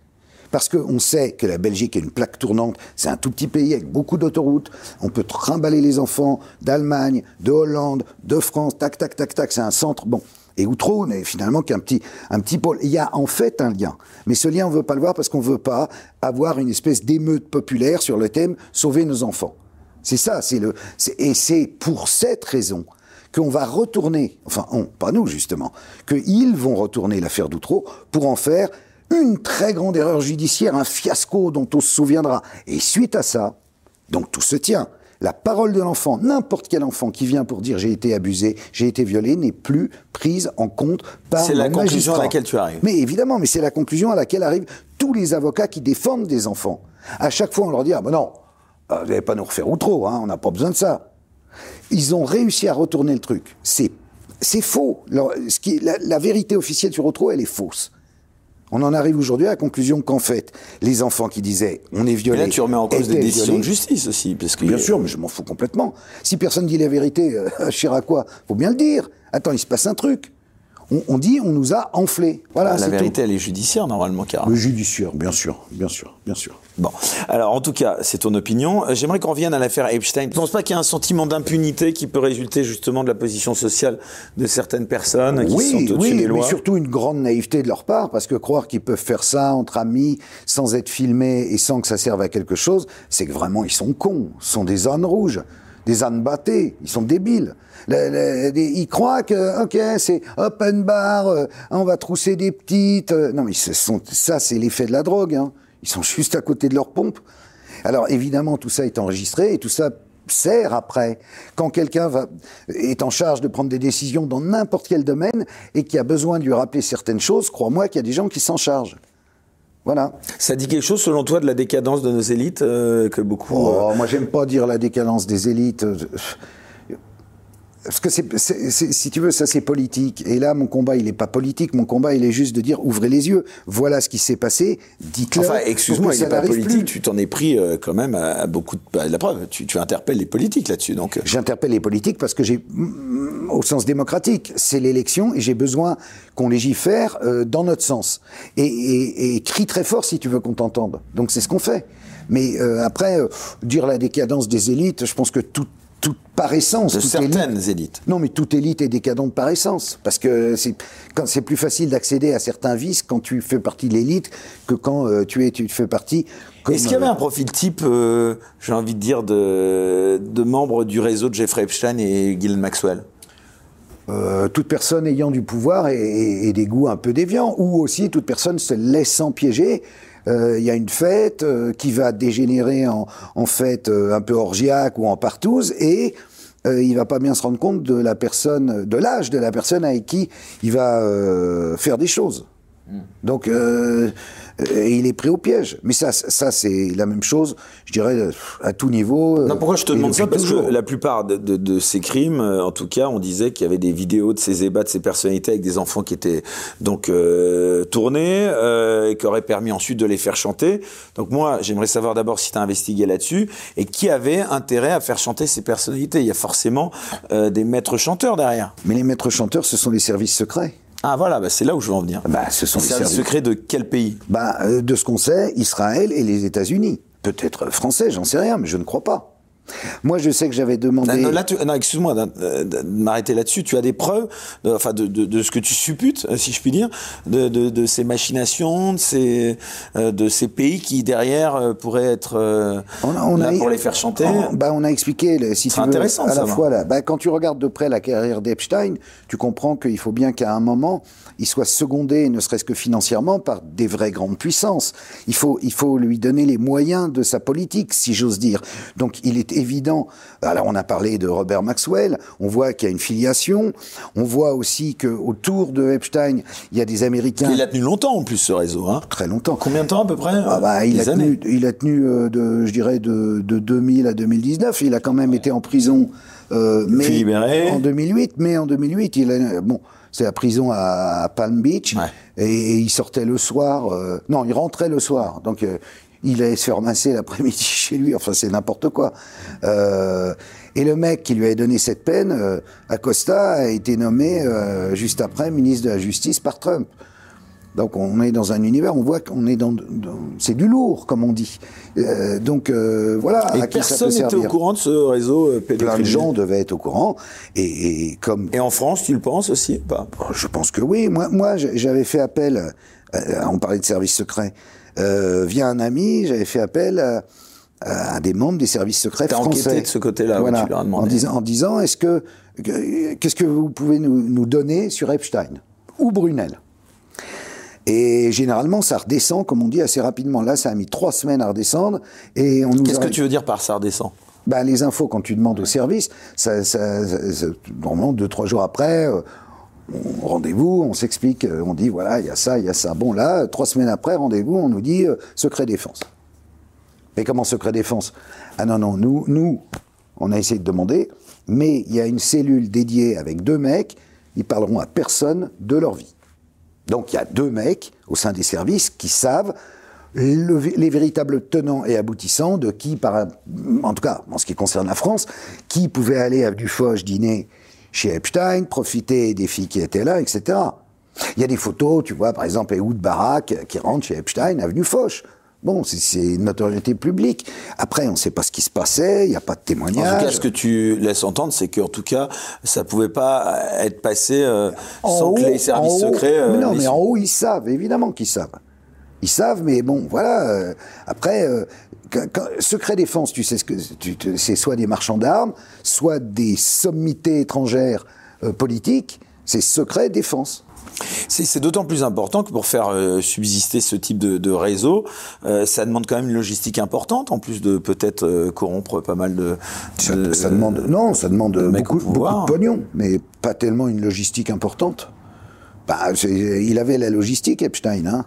Parce qu'on sait que la Belgique est une plaque tournante, c'est un tout petit pays avec beaucoup d'autoroutes, on peut trimballer les enfants d'Allemagne, de Hollande, de France, tac, tac, tac, tac, c'est un centre. Bon, et Outreau n'est finalement qu'un petit, un petit pôle. Il y a en fait un lien. Mais ce lien, on ne veut pas le voir parce qu'on ne veut pas avoir une espèce d'émeute populaire sur le thème sauver nos enfants. C'est ça, c'est le, et c'est pour cette raison qu'on va retourner, enfin, on, pas nous justement, qu'ils vont retourner l'affaire d'Outreau pour en faire une très grande erreur judiciaire, un fiasco dont on se souviendra. Et suite à ça, donc tout se tient la parole de l'enfant, n'importe quel enfant qui vient pour dire j'ai été abusé, j'ai été violé, n'est plus prise en compte par C'est la conclusion à laquelle tu arrives. Mais évidemment, mais c'est la conclusion à laquelle arrivent tous les avocats qui défendent des enfants. À chaque fois, on leur dit ah ben non, vous n'allez pas nous refaire ou trop, hein, on n'a pas besoin de ça. Ils ont réussi à retourner le truc. C'est c'est faux. ce qui, la, la, vérité officielle sur Outreau, elle est fausse. On en arrive aujourd'hui à la conclusion qu'en fait, les enfants qui disaient on est violé. là, tu remets en cause des décisions de justice aussi. Parce que bien sûr, mais je m'en fous complètement. Si personne dit la vérité euh, [laughs] à Chiracois, faut bien le dire. Attends, il se passe un truc on, dit on nous a enflé. Voilà. La vérité, elle est judiciaire normalement, car. Le judiciaire, bien sûr, bien sûr, bien sûr. Bon, alors en tout cas, c'est ton opinion. Euh, j'aimerais qu'on revienne à l'affaire Epstein. Tu ne penses pas qu'il y a un sentiment d'impunité qui peut résulter justement de la position sociale de certaines personnes qui sont au-dessus oui, des lois? Oui, mais surtout une grande naïveté de leur part, parce que croire qu'ils peuvent faire ça entre amis, sans être filmés et sans que ça serve à quelque chose, c'est que vraiment ils sont cons, ils sont des ânes rouges des ânes battés, ils sont débiles. ils croient que, ok, c'est open bar, euh, on va trousser des petites. Euh, non, mais sont, ça, c'est l'effet de la drogue. Hein. Ils sont juste à côté de leur pompe. Alors évidemment, tout ça est enregistré et tout ça sert après. Quand quelqu'un est en charge de prendre des décisions dans n'importe quel domaine et qui a besoin de lui rappeler certaines choses, crois-moi qu'il y a des gens qui s'en chargent. Voilà. Ça dit quelque chose, selon toi, de la décadence de nos élites euh, que beaucoup. Oh, Moi, j'aime pas dire la décadence des élites. Parce que c'est, si tu veux, ça c'est politique. Et là, mon combat, il n'est pas politique. Mon combat, il est juste de dire ouvrez les yeux. Voilà ce qui s'est passé. Dites-le. Enfin, excuse-moi, il n'est pas politique. Tu t'en es pris euh, quand même à, beaucoup de. Bah, la preuve, tu, tu, interpelles les politiques là-dessus. Donc. Euh. J'interpelle les politiques parce que j'ai, au sens démocratique, c'est l'élection et j'ai besoin qu'on légifère euh, dans notre sens. Et, et, et, crie très fort si tu veux qu'on t'entende. Donc c'est ce qu'on fait. Mais après, dire la décadence des élites, je pense que tout par essence. De certaines élite- élites. Non, mais toute élite est décadente par essence, parce que c'est quand c'est plus facile d'accéder à certains vices quand tu fais partie de l'élite que quand euh, tu es tu fais partie. comme, Est-ce qu'il y avait euh, un profil type, euh, j'ai envie de dire, de, de membres du réseau de Jeffrey Epstein et Ghislaine Maxwell? Euh, toute personne ayant du pouvoir et, et- et des goûts un peu déviants, ou aussi toute personne se laissant piéger. Euh, Il y a une fête euh, qui va dégénérer en, en fête euh, un peu orgiaque ou en partouze, et euh, il va pas bien se rendre compte de la personne, de l'âge de la personne avec qui il va euh, faire des choses. Donc, euh, euh, il est pris au piège. Mais ça, ça c'est la même chose, je dirais, à tout niveau. euh, Non, pourquoi je te et demande ça? Parce que la plupart de, de- de ces crimes, euh, en tout cas, on disait qu'il y avait des vidéos de ces ébats, de ces personnalités avec des enfants qui étaient donc euh, tournés euh, et qui auraient permis ensuite de les faire chanter. Donc moi, j'aimerais savoir d'abord si tu as investigué là-dessus et qui avait intérêt à faire chanter ces personnalités? Il y a forcément euh, des maîtres chanteurs derrière. Mais les maîtres chanteurs, ce sont les services secrets. Ah voilà, bah, c'est là où je veux en venir. Bah, ce sont les services services secrets de quel pays? Bah, euh, de ce qu'on sait, Israël et les États-Unis. Peut-être français, j'en sais rien, mais je ne crois pas. Moi, je sais que j'avais demandé. Non, non, là, tu- non, excuse-moi de m'arrêter là-dessus. Tu as des preuves, de, enfin, de, de, de ce que tu supputes, euh, si je puis dire, de, ces machinations, de ces, euh, de ces pays qui derrière euh, pourraient être On a, on là a- pour les faire chanter. on, bah, on a expliqué, si C'est tu veux, intéressant à la fois là. Bah, quand tu regardes de près la carrière d'Epstein, tu comprends qu'il faut bien qu'à un moment, il soit secondé, ne serait-ce que financièrement, par des vraies grandes puissances. Il faut, il faut lui donner les moyens de sa politique, si j'ose dire. Donc, il est évident. Alors, on a parlé de Robert Maxwell. On voit qu'il y a une filiation. On voit aussi que autour de Epstein, il y a des Américains Il a tenu longtemps en plus ce réseau. Hein. très longtemps. Combien de temps à peu près Ah bah, il, Des a tenu, il a tenu, euh, de, je dirais, de, de 2000 à 2019. Il a quand même été en prison. Euh, mais libéré. En 2008, mais en 2008, il a, bon, c'est la prison à, Palm Beach. Ouais. Et, et il sortait le soir. euh, non, il rentrait le soir. Donc, euh, il allait se faire masser l'après-midi [laughs] chez lui. Enfin, c'est n'importe quoi. Euh, et le mec qui lui avait donné cette peine, euh, Acosta, a été nommé euh, juste après ministre de la Justice par Trump. Donc on est dans un univers, on voit qu'on est dans, dans- c'est du lourd comme on dit. Euh, donc euh, voilà Et à personne n'était au courant de ce réseau euh, Plein de gens devaient être au courant et, et comme Et en France, tu le penses aussi ou pas? Je pense que oui. Moi, moi, j'avais fait appel. euh, on parlait de services secrets. Euh, via un ami, j'avais fait appel à, à des membres des services secrets T'as français. enquêté de ce côté-là, Voilà. tu leur as demandé. En disant, en disant, est-ce que- qu'est-ce que vous pouvez nous, nous donner sur Epstein? Ou Brunel et généralement, ça redescend, comme on dit, assez rapidement. Là, ça a mis trois semaines à redescendre. Et on nous Qu'est-ce que tu veux dire par ça redescend? Ben, les infos, quand tu demandes au service, ça, ça, ça- ça- normalement, deux, trois jours après, euh, on- rendez-vous, on s'explique, euh, on dit, voilà, il y a ça, il y a ça. Bon, là, trois semaines après, rendez-vous, on nous dit euh, secret défense. Mais comment secret défense? Ah non, non, nous, nous, on a essayé de demander, mais il y a une cellule dédiée avec deux mecs, ils parleront à personne de leur vie. Donc il y a deux mecs au sein des services qui savent le- les véritables tenants et aboutissants de qui, par, en tout cas en ce qui concerne la France, qui pouvait aller à Dufoch dîner chez Epstein, profiter des filles qui étaient là, etc. Il y a des photos, tu vois, par exemple, Ehud Barak qui rentre chez Epstein, avenue Foch. Bon, c'est- c'est une notoriété publique. Après, on ne sait pas ce qui se passait, il n'y a pas de En témoignage. tout cas, ce que tu laisses entendre, c'est qu'en tout cas, ça pouvait pas être passé euh, En sans que les services en secrets. euh, mais non, mais en haut, ils savent, évidemment qu'ils savent. Ils savent, mais bon, voilà. euh, après, euh, quand- quand- secret défense, tu sais ce que c'est soit des marchands d'armes, soit des sommités étrangères euh, politiques. C'est secret défense. C'est d'autant plus important que pour faire euh, subsister ce type de, de réseau, euh, ça demande quand même une logistique importante, en plus de peut-être euh, corrompre pas mal de. Ça, de- ça demande, non, ça demande de beaucoup, beaucoup de pognon, mais pas tellement une logistique importante. Bah, il avait la logistique, Epstein. Hein.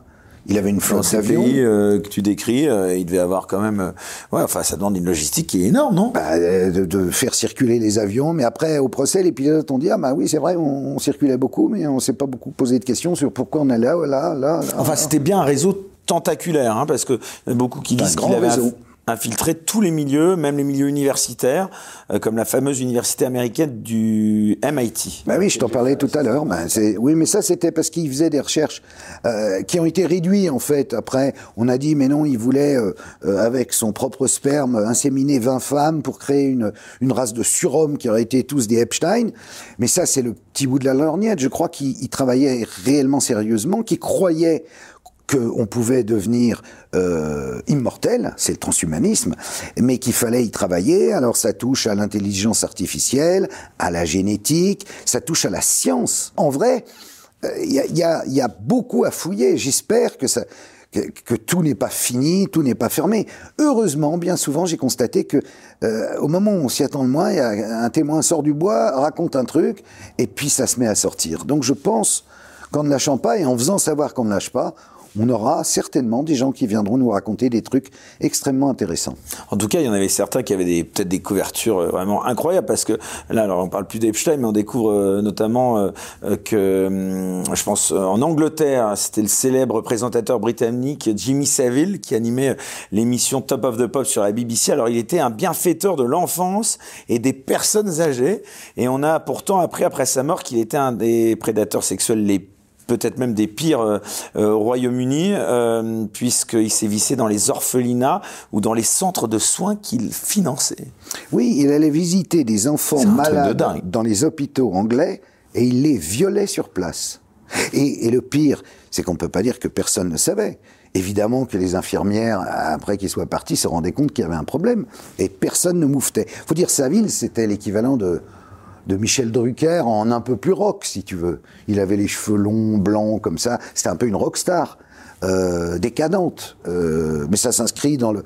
Il avait une flotte d'avions. pays euh, que tu décris, euh, il devait avoir quand même. euh, ouais, enfin, ça demande une logistique qui est énorme, non? Bah, de, de faire circuler les avions, mais après au procès, les pilotes ont dit ah bah oui c'est vrai, on, on circulait beaucoup, mais on s'est pas beaucoup posé de questions sur pourquoi on est là, là, là. là Enfin, c'était bien un réseau tentaculaire, hein, parce que y en a beaucoup qui disent grand qu'il avait un- infiltré tous les milieux, même les milieux universitaires, euh, comme la fameuse université américaine du MIT. Bah oui, je t'en parlais tout à l'heure. Bah, oui, mais ça c'était parce qu'il faisait des recherches euh, qui ont été réduites en fait. Après, on a dit mais non, il voulait euh, euh avec son propre sperme inséminer 20 femmes pour créer une, une race de surhommes qui auraient été tous des Epstein. Mais ça c'est le petit bout de la lorgnette. Je crois qu'il travaillait réellement sérieusement, qu'il croyait qu'on pouvait devenir euh, immortel, c'est le transhumanisme, mais qu'il fallait y travailler. Alors ça touche à l'intelligence artificielle, à la génétique, ça touche à la science. En vrai, il euh, y, a, y, a, beaucoup à fouiller. J'espère que ça que, tout n'est pas fini, tout n'est pas fermé. Heureusement, bien souvent, j'ai constaté que euh, au moment où on s'y attend le moins, y a un témoin sort du bois, raconte un truc, et puis ça se met à sortir. Donc je pense qu'en ne lâchant pas et en faisant savoir qu'on ne lâche pas, on aura certainement des gens qui viendront nous raconter des trucs extrêmement intéressants. En tout cas, il y en avait certains qui avaient peut-être des couvertures euh, vraiment incroyables parce que là, alors on parle plus d'Epstein, mais on découvre euh, notamment euh, que, hum, je pense, en Angleterre, c'était le célèbre présentateur britannique Jimmy Savile qui animait l'émission Top of the Pop sur la BBC. Alors, il était un bienfaiteur de l'enfance et des personnes âgées, et on a pourtant appris après sa mort qu'il était un des prédateurs sexuels les peut-être même des pires euh, euh, au Royaume-Uni, euh, puisqu'il s'est vissé dans les orphelinats ou dans les centres de soins qu'il finançait. Oui, il allait visiter des enfants malades dans les hôpitaux anglais et il les violait sur place. Et, le pire, c'est qu'on ne peut pas dire que personne ne savait. Évidemment que les infirmières, après qu'ils soient partis, se rendaient compte qu'il y avait un problème. Et personne ne mouftait. faut dire, sa ville, c'était l'équivalent de, de Michel Drucker en un peu plus rock, si tu veux. Il avait les cheveux longs, blancs, comme ça. C'était un peu une rockstar. Euh, décadente, euh, mais ça s'inscrit dans le.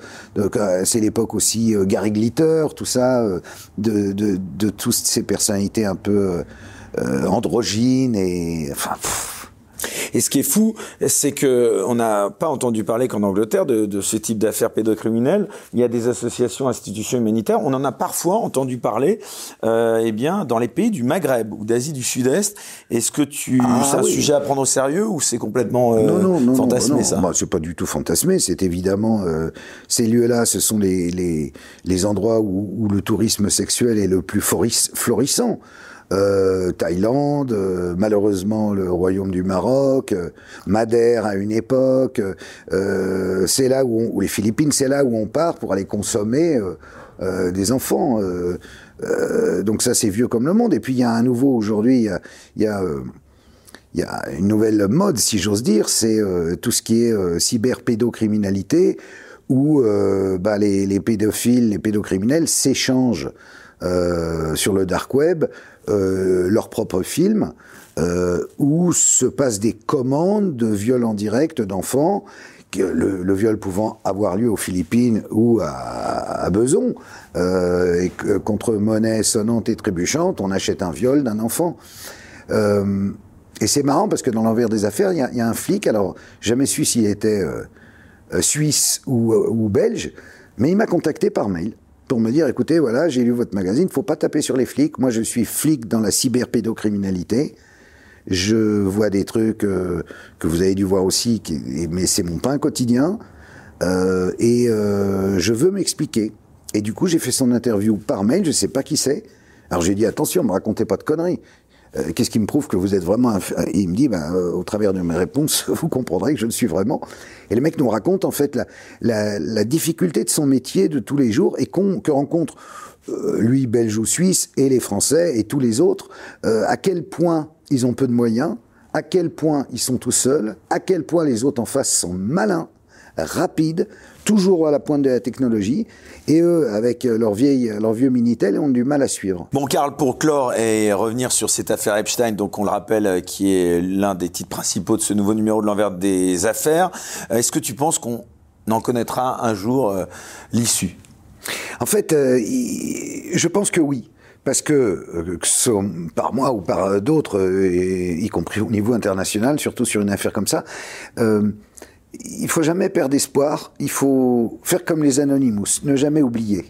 C'est l'époque aussi euh, Gary Glitter, tout ça, euh, de, de, de, toutes ces personnalités un peu euh, androgynes et enfin. Et ce qui est fou, c'est que on n'a pas entendu parler qu'en Angleterre de, de, ce type d'affaires pédocriminelles. Il y a des associations, institutions humanitaires. On en a parfois entendu parler, euh, eh bien, dans les pays du Maghreb ou d'Asie du Sud-Est. Est-ce que tu, ah c'est un sujet à prendre au sérieux ou c'est complètement euh, non, non, fantasmé non, ça? Bah, C'est pas du tout fantasmé. C'est évidemment euh, ces lieux-là, ce sont les, les, les endroits où, où, le tourisme sexuel est le plus florissant. Euh, Thaïlande, euh, malheureusement le royaume du Maroc, euh, Madère à une époque, c'est là où, les Philippines, c'est là où on part pour aller consommer des enfants. donc ça c'est vieux comme le monde. Et puis il y a un nouveau aujourd'hui, il y a, une nouvelle mode, si j'ose dire, c'est tout ce qui est cyberpédocriminalité, où bah, les, pédophiles, les pédocriminels s'échangent sur le dark web euh, leurs propres films, euh, où se passent des commandes de viol en direct d'enfants, le, viol pouvant avoir lieu aux Philippines ou à, à Beson, euh, et contre monnaie sonnante et trébuchante, on achète un viol d'un enfant. Et c'est marrant parce que dans l'envers des affaires, il y, a un flic, alors jamais su s'il était suisse ou belge, mais il m'a contacté par mail pour me dire, écoutez, voilà, j'ai lu votre magazine, faut pas taper sur les flics. Moi, je suis flic dans la cyberpédocriminalité. Je vois des trucs euh, que vous avez dû voir aussi, mais c'est mon pain quotidien. Euh, et euh, je veux m'expliquer. Et du coup, j'ai fait son interview par mail, je sais pas qui c'est. Alors j'ai dit, attention, me racontez pas de conneries. Euh, qu'est-ce qui me prouve que vous êtes vraiment... Et il me dit, ben, euh, au travers de mes réponses, [laughs] vous comprendrez que je le suis vraiment. Et le mec nous raconte en fait la, la, la difficulté de son métier de tous les jours et que rencontre euh, lui, belge ou suisse, et les Français et tous les autres, à quel point ils ont peu de moyens, à quel point ils sont tout seuls, à quel point les autres en face sont malins, rapides, toujours à la pointe de la technologie, et eux, avec leur, vieille, leur vieux Minitel, ont du mal à suivre. Bon, Karl, pour clore et revenir sur cette affaire Epstein, donc on le rappelle, euh, qui est l'un des titres principaux de ce nouveau numéro de l'envers des affaires, euh, est-ce que tu penses qu'on en connaîtra un jour euh, l'issue? En fait, je pense que oui. Parce que, que ce soit par moi ou par d'autres, y compris au niveau international, surtout sur une affaire comme ça, il faut jamais perdre espoir, il faut faire comme les Anonymous, ne jamais oublier.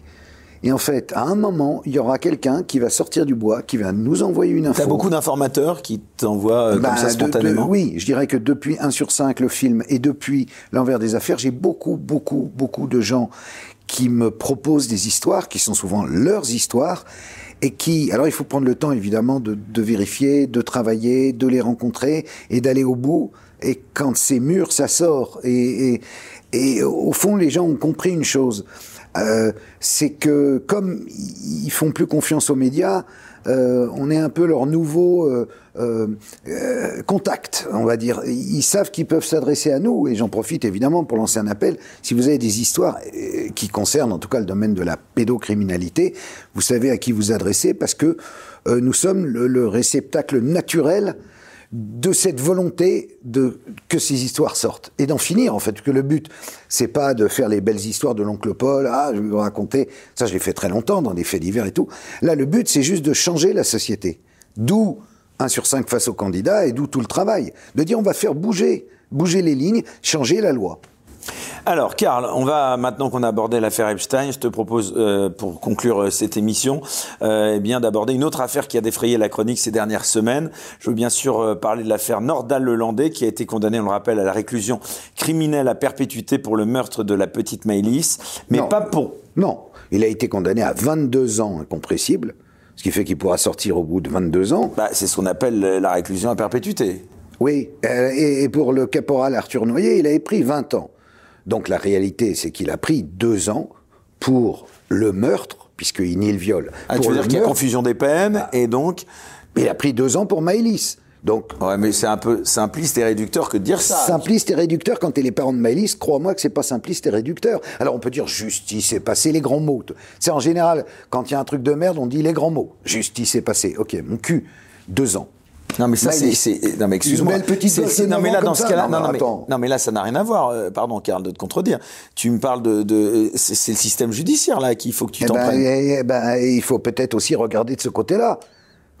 Et en fait, à un moment, il y aura quelqu'un qui va sortir du bois, qui va nous envoyer une info. T'as beaucoup d'informateurs qui t'envoient euh, comme bah, ça spontanément? Oui, je dirais que depuis 1 sur 5, le film, et depuis l'envers des affaires, j'ai beaucoup, beaucoup, beaucoup de gens qui me proposent des histoires qui sont souvent leurs histoires et qui, alors il faut prendre le temps évidemment de, de vérifier, de travailler, de les rencontrer et d'aller au bout. Et quand c'est mûr, ça sort. Et, et, et, au fond, les gens ont compris une chose, euh, c'est que comme ils font plus confiance aux médias, euh, on est un peu leur nouveau euh, euh, contact, on va dire. Ils savent qu'ils peuvent s'adresser à nous, et j'en profite évidemment pour lancer un appel. Si vous avez des histoires euh, qui concernent en tout cas le domaine de la pédocriminalité, vous savez à qui vous adresser, parce que euh, nous sommes le réceptacle naturel de cette volonté de que ces histoires sortent et d'en finir en fait que le but c'est pas de faire les belles histoires de l'oncle Paul ah je vais vous raconter ça je l'ai fait très longtemps dans des faits divers et tout. Là le but c'est juste de changer la société. D'où un sur cinq face au candidat et d'où tout le travail. De dire on va faire bouger bouger les lignes changer la loi alors, Karl, on va maintenant qu'on a abordé l'affaire Epstein, je te propose, euh, pour conclure euh, cette émission, euh, eh bien d'aborder une autre affaire qui a défrayé la chronique ces dernières semaines. Je veux bien sûr parler de l'affaire Nordal Lelandais, qui a été condamné, on le rappelle, à la réclusion criminelle à perpétuité pour le meurtre de la petite Maëlys, mais Non. pas pour. non il a été condamné à 22 ans incompressible ce qui fait qu'il pourra sortir au bout de 22 ans Bah, c'est ce qu'on appelle la réclusion à perpétuité. Oui, et, et pour le caporal Arthur Noyer, il avait pris 20 ans. Donc la réalité, c'est qu'il a pris deux ans pour le meurtre, puisqu'il nie le viol. Ah, pour tu veux dire qu'il y a confusion des peines, et donc. il a pris deux ans pour Maëlys. Donc Ouais, mais c'est un peu simpliste et réducteur que de dire ça. simpliste et réducteur quand t'es les parents de Maëlys, crois-moi que c'est pas simpliste et réducteur. Alors on peut dire justice est passé, les grands mots. C'est en général, quand il y a un truc de merde, on dit les grands mots. Justice est passé. Ok, mon cul, deux ans. Non mais ça c'est non mais excuse-moi. Non mais là ans dans ce cas-là Non, non, mais non, mais, là ça n'a rien à voir. euh, pardon Karl de te contredire. Tu me parles de de c'est c'est le système judiciaire là qu'il faut que tu Eh t'en ben, prennes. eh, eh ben, il faut peut-être aussi regarder de ce côté-là.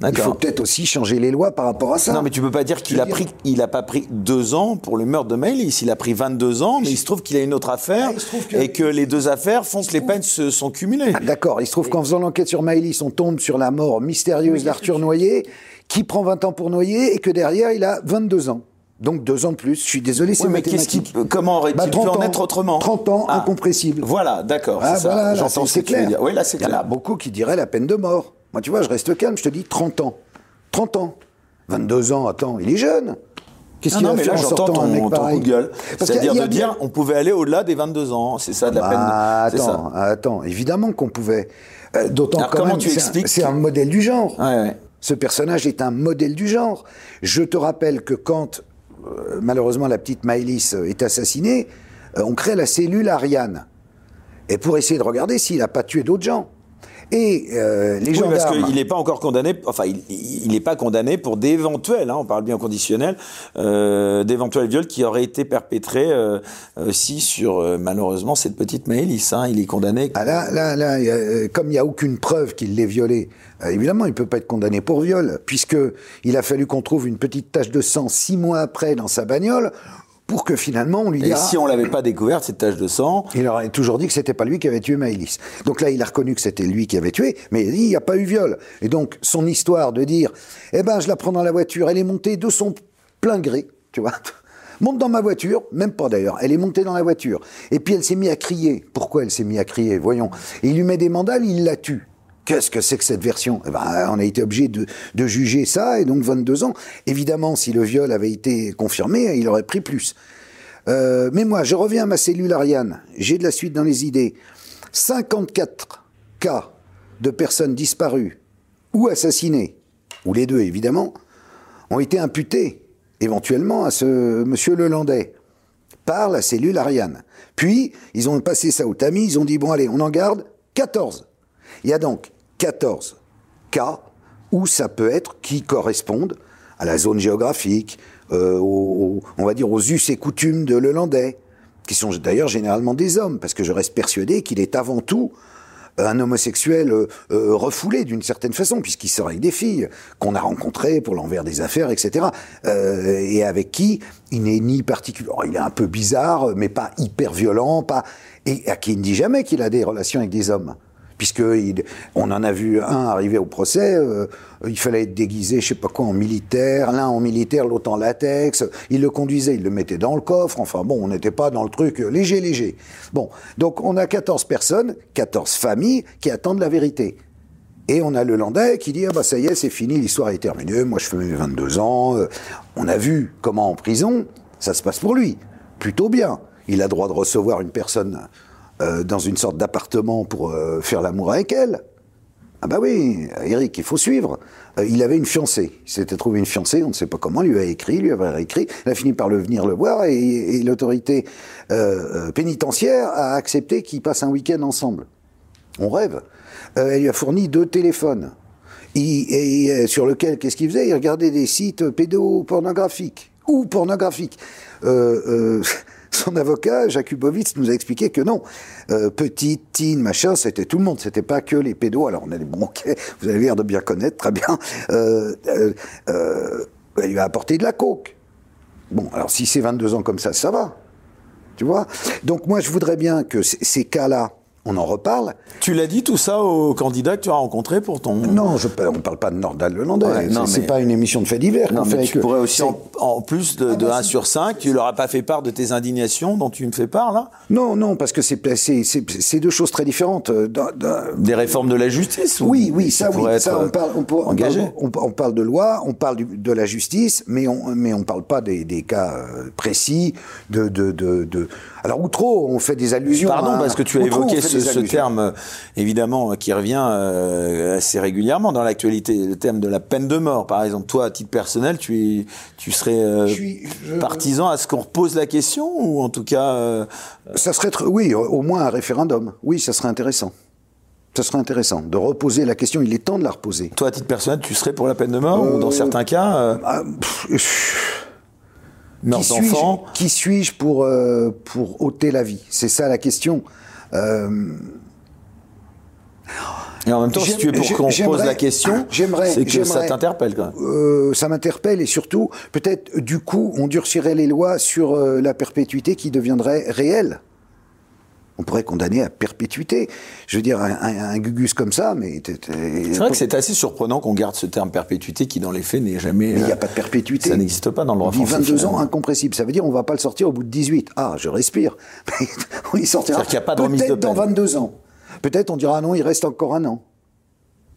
Il faut peut-être aussi changer les lois par rapport à ça. Non mais tu peux pas dire qu'il a pris il a pas pris deux ans pour le meurtre de Maëlys. Il a pris 22 ans mais il se trouve qu'il a une autre affaire Ah, que- et que les deux affaires font que les peines se sont cumulées. Ah, D'accord, il se trouve qu'en faisant l'enquête sur Maëlys, on tombe sur la mort mystérieuse d'Arthur Noyer, qui prend 20 ans pour Noyer, et que derrière, il a 22 ans. Donc deux ans de plus. Je suis désolé, c'est Oui, mais qu'est-ce qui mathématique. peut- comment aurait-il Bah, pu 30 en ans. être autrement 30 ans, Ah. incompressible. Voilà, d'accord, Ah, voilà, là, J'entends ce que tu veux clair. dire. Oui, là c'est Il y en clair. a beaucoup qui diraient la peine de mort. Moi, tu vois, je reste calme, je te dis 30 ans. 30 ans. 22 ans, attends, il est jeune. Qu'est-ce qu'il va mais là en j'entends ton, ton coup de gueule. A- C'est-à-dire de a dire on pouvait aller au-delà des 22 ans. C'est ça de la Bah, peine. c'est ça. attends, attends, évidemment qu'on pouvait. Euh, D'autant tu c'est un- expliques c'est un modèle du genre. Ouais, ouais. Ce personnage est un modèle du genre. Je te rappelle que quand, euh, malheureusement, la petite Maëlys euh, est assassinée, euh, on crée la cellule Ariane. Et pour essayer de regarder s'il n'a pas tué d'autres gens. Et euh, les Oui, parce qu'il n'est pas encore condamné, enfin, il n'est pas condamné pour d'éventuels, hein, on parle bien conditionnel, euh, d'éventuels viols qui auraient été perpétrés euh, aussi sur, euh, malheureusement, cette petite Maëlys. Hein, il est condamné. Ah là, là, là, a, euh, comme il n'y a aucune preuve qu'il l'ait violée, euh, évidemment, il ne peut pas être condamné pour viol, puisque il a fallu qu'on trouve une petite tache de sang six mois après dans sa bagnole pour que finalement on lui Et dise. si on l'avait pas découverte, cette tache de sang, Il aurait toujours dit que c'était pas lui qui avait tué Maëlys. Donc là, il a reconnu que c'était lui qui avait tué, mais il dit il n'y a pas eu viol. Et donc son histoire de dire, eh ben je la prends dans la voiture, elle est montée de son plein gré, tu vois. [laughs] Monte dans ma voiture, même pas d'ailleurs. Elle est montée dans la voiture. Et puis elle s'est mise à crier. Pourquoi elle s'est mise à crier? Voyons. Et il lui met des mandales, il la tue. Qu'est-ce que c'est que cette version? Eh ben, On a été obligé de, juger ça, et donc 22 ans. Évidemment, si le viol avait été confirmé, il aurait pris plus. Euh, mais moi, je reviens à ma cellule Ariane. J'ai de la suite dans les idées. 54 cas de personnes disparues ou assassinées, ou les deux évidemment, ont été imputés éventuellement à ce monsieur Lelandais par la cellule Ariane. Puis, ils ont passé ça au tamis, ils ont dit, bon allez, on en garde 14. Il y a donc 14 cas où ça peut être qui correspondent à la zone géographique, euh, aux- on va dire aux us et coutumes de Lelandais, qui sont d'ailleurs généralement des hommes, parce que je reste persuadé qu'il est avant tout un homosexuel euh, euh, refoulé d'une certaine façon, puisqu'il sort avec des filles qu'on a rencontrées pour l'envers des affaires, etc. Et avec qui il n'est ni particulier, oh, il est un peu bizarre, mais pas hyper violent, pas et à qui il ne dit jamais qu'il a des relations avec des hommes, puisque on en a vu un arriver au procès, euh, il fallait être déguisé, je sais pas quoi, en militaire, l'un en militaire, l'autre en latex, il le conduisait, il le mettait dans le coffre, enfin bon, on n'était pas dans le truc léger, léger. Bon, donc on a 14 personnes, 14 familles qui attendent la vérité. Et on a le Landais qui dit ah bah ça y est c'est fini l'histoire est terminée. Moi je fais mes 22 ans euh, on a vu comment en prison ça se passe pour lui. Plutôt bien. Il a droit de recevoir une personne euh, dans une sorte d'appartement pour euh, faire l'amour avec elle. Ah bah oui Eric il faut suivre. Il avait une fiancée. Il s'était trouvé une fiancée on ne sait pas comment lui a écrit lui avait écrit il a fini par le venir le voir et, et l'autorité pénitentiaire a accepté qu'ils passent un week-end ensemble. On rêve. Euh, elle lui a fourni deux téléphones. et euh, sur lequel, qu'est-ce qu'il faisait? Il regardait des sites pédopornographiques ou pornographiques. Euh, [laughs] son avocat, Jakubowicz, nous a expliqué que non. petite, teen, machin, c'était tout le monde. C'était pas que les pédos. Alors on a des bons vous avez l'air de bien connaître, très bien. elle lui a apporté de la coke. Bon, alors si c'est 22 ans comme ça, ça va. Tu vois? Donc moi, je voudrais bien que ces cas-là, on en reparle. Tu l'as dit tout ça aux candidats que tu as rencontrés pour ton. Non, je, on ne parle pas de Nordal Lelandais. Ouais, c'est pas une émission de fait divers. Non, mais tu pourrais aussi, en, plus de, 1 ah bah, sur 5, tu leur as pas fait part de tes indignations dont tu me fais part, là? Non, non, parce que c'est deux choses très différentes. Euh, Des réformes de la justice Oui, oui, ça, oui. Ça, on, parle, on, on, parle, de loi, on parle de la justice, mais on mais on parle pas des, cas euh, précis de, de, de alors Outreau, on fait des allusions. Pardon, parce que tu as évoqué ce, terme, euh, évidemment, qui revient euh, assez régulièrement dans l'actualité, le terme de la peine de mort. Par exemple, toi, à titre personnel, tu, tu serais euh, partisan à ce qu'on repose la question, ou en tout cas... Ça serait, oui, au moins un référendum. Oui, ça serait intéressant. Ça serait intéressant de reposer la question. Il est temps de la reposer. Toi, à titre personnel, tu serais pour la peine de mort, ou dans certains cas ah, qui suis-je pour, euh, pour ôter la vie? C'est ça la question. Euh, et en même temps, si tu es pour qu'on pose la question, c'est que ça t'interpelle quand même. Euh, ça m'interpelle et surtout, peut-être du coup, on durcirait les lois sur la perpétuité qui deviendrait réelle on pourrait condamner à perpétuité. Je veux dire, un, gugus comme ça, mais... C'est vrai que c'est assez surprenant qu'on garde ce terme perpétuité qui, dans les faits, n'est jamais... Mais il n'y a pas de perpétuité. Ça n'existe pas dans le droit français. 22 ans incompressible. Ça veut dire on ne va pas le sortir au bout de 18. Ah, je respire. [laughs] on y sortira qu'il a pas de remise de dans 22 ans. Peut-être on dira non, il reste encore un an.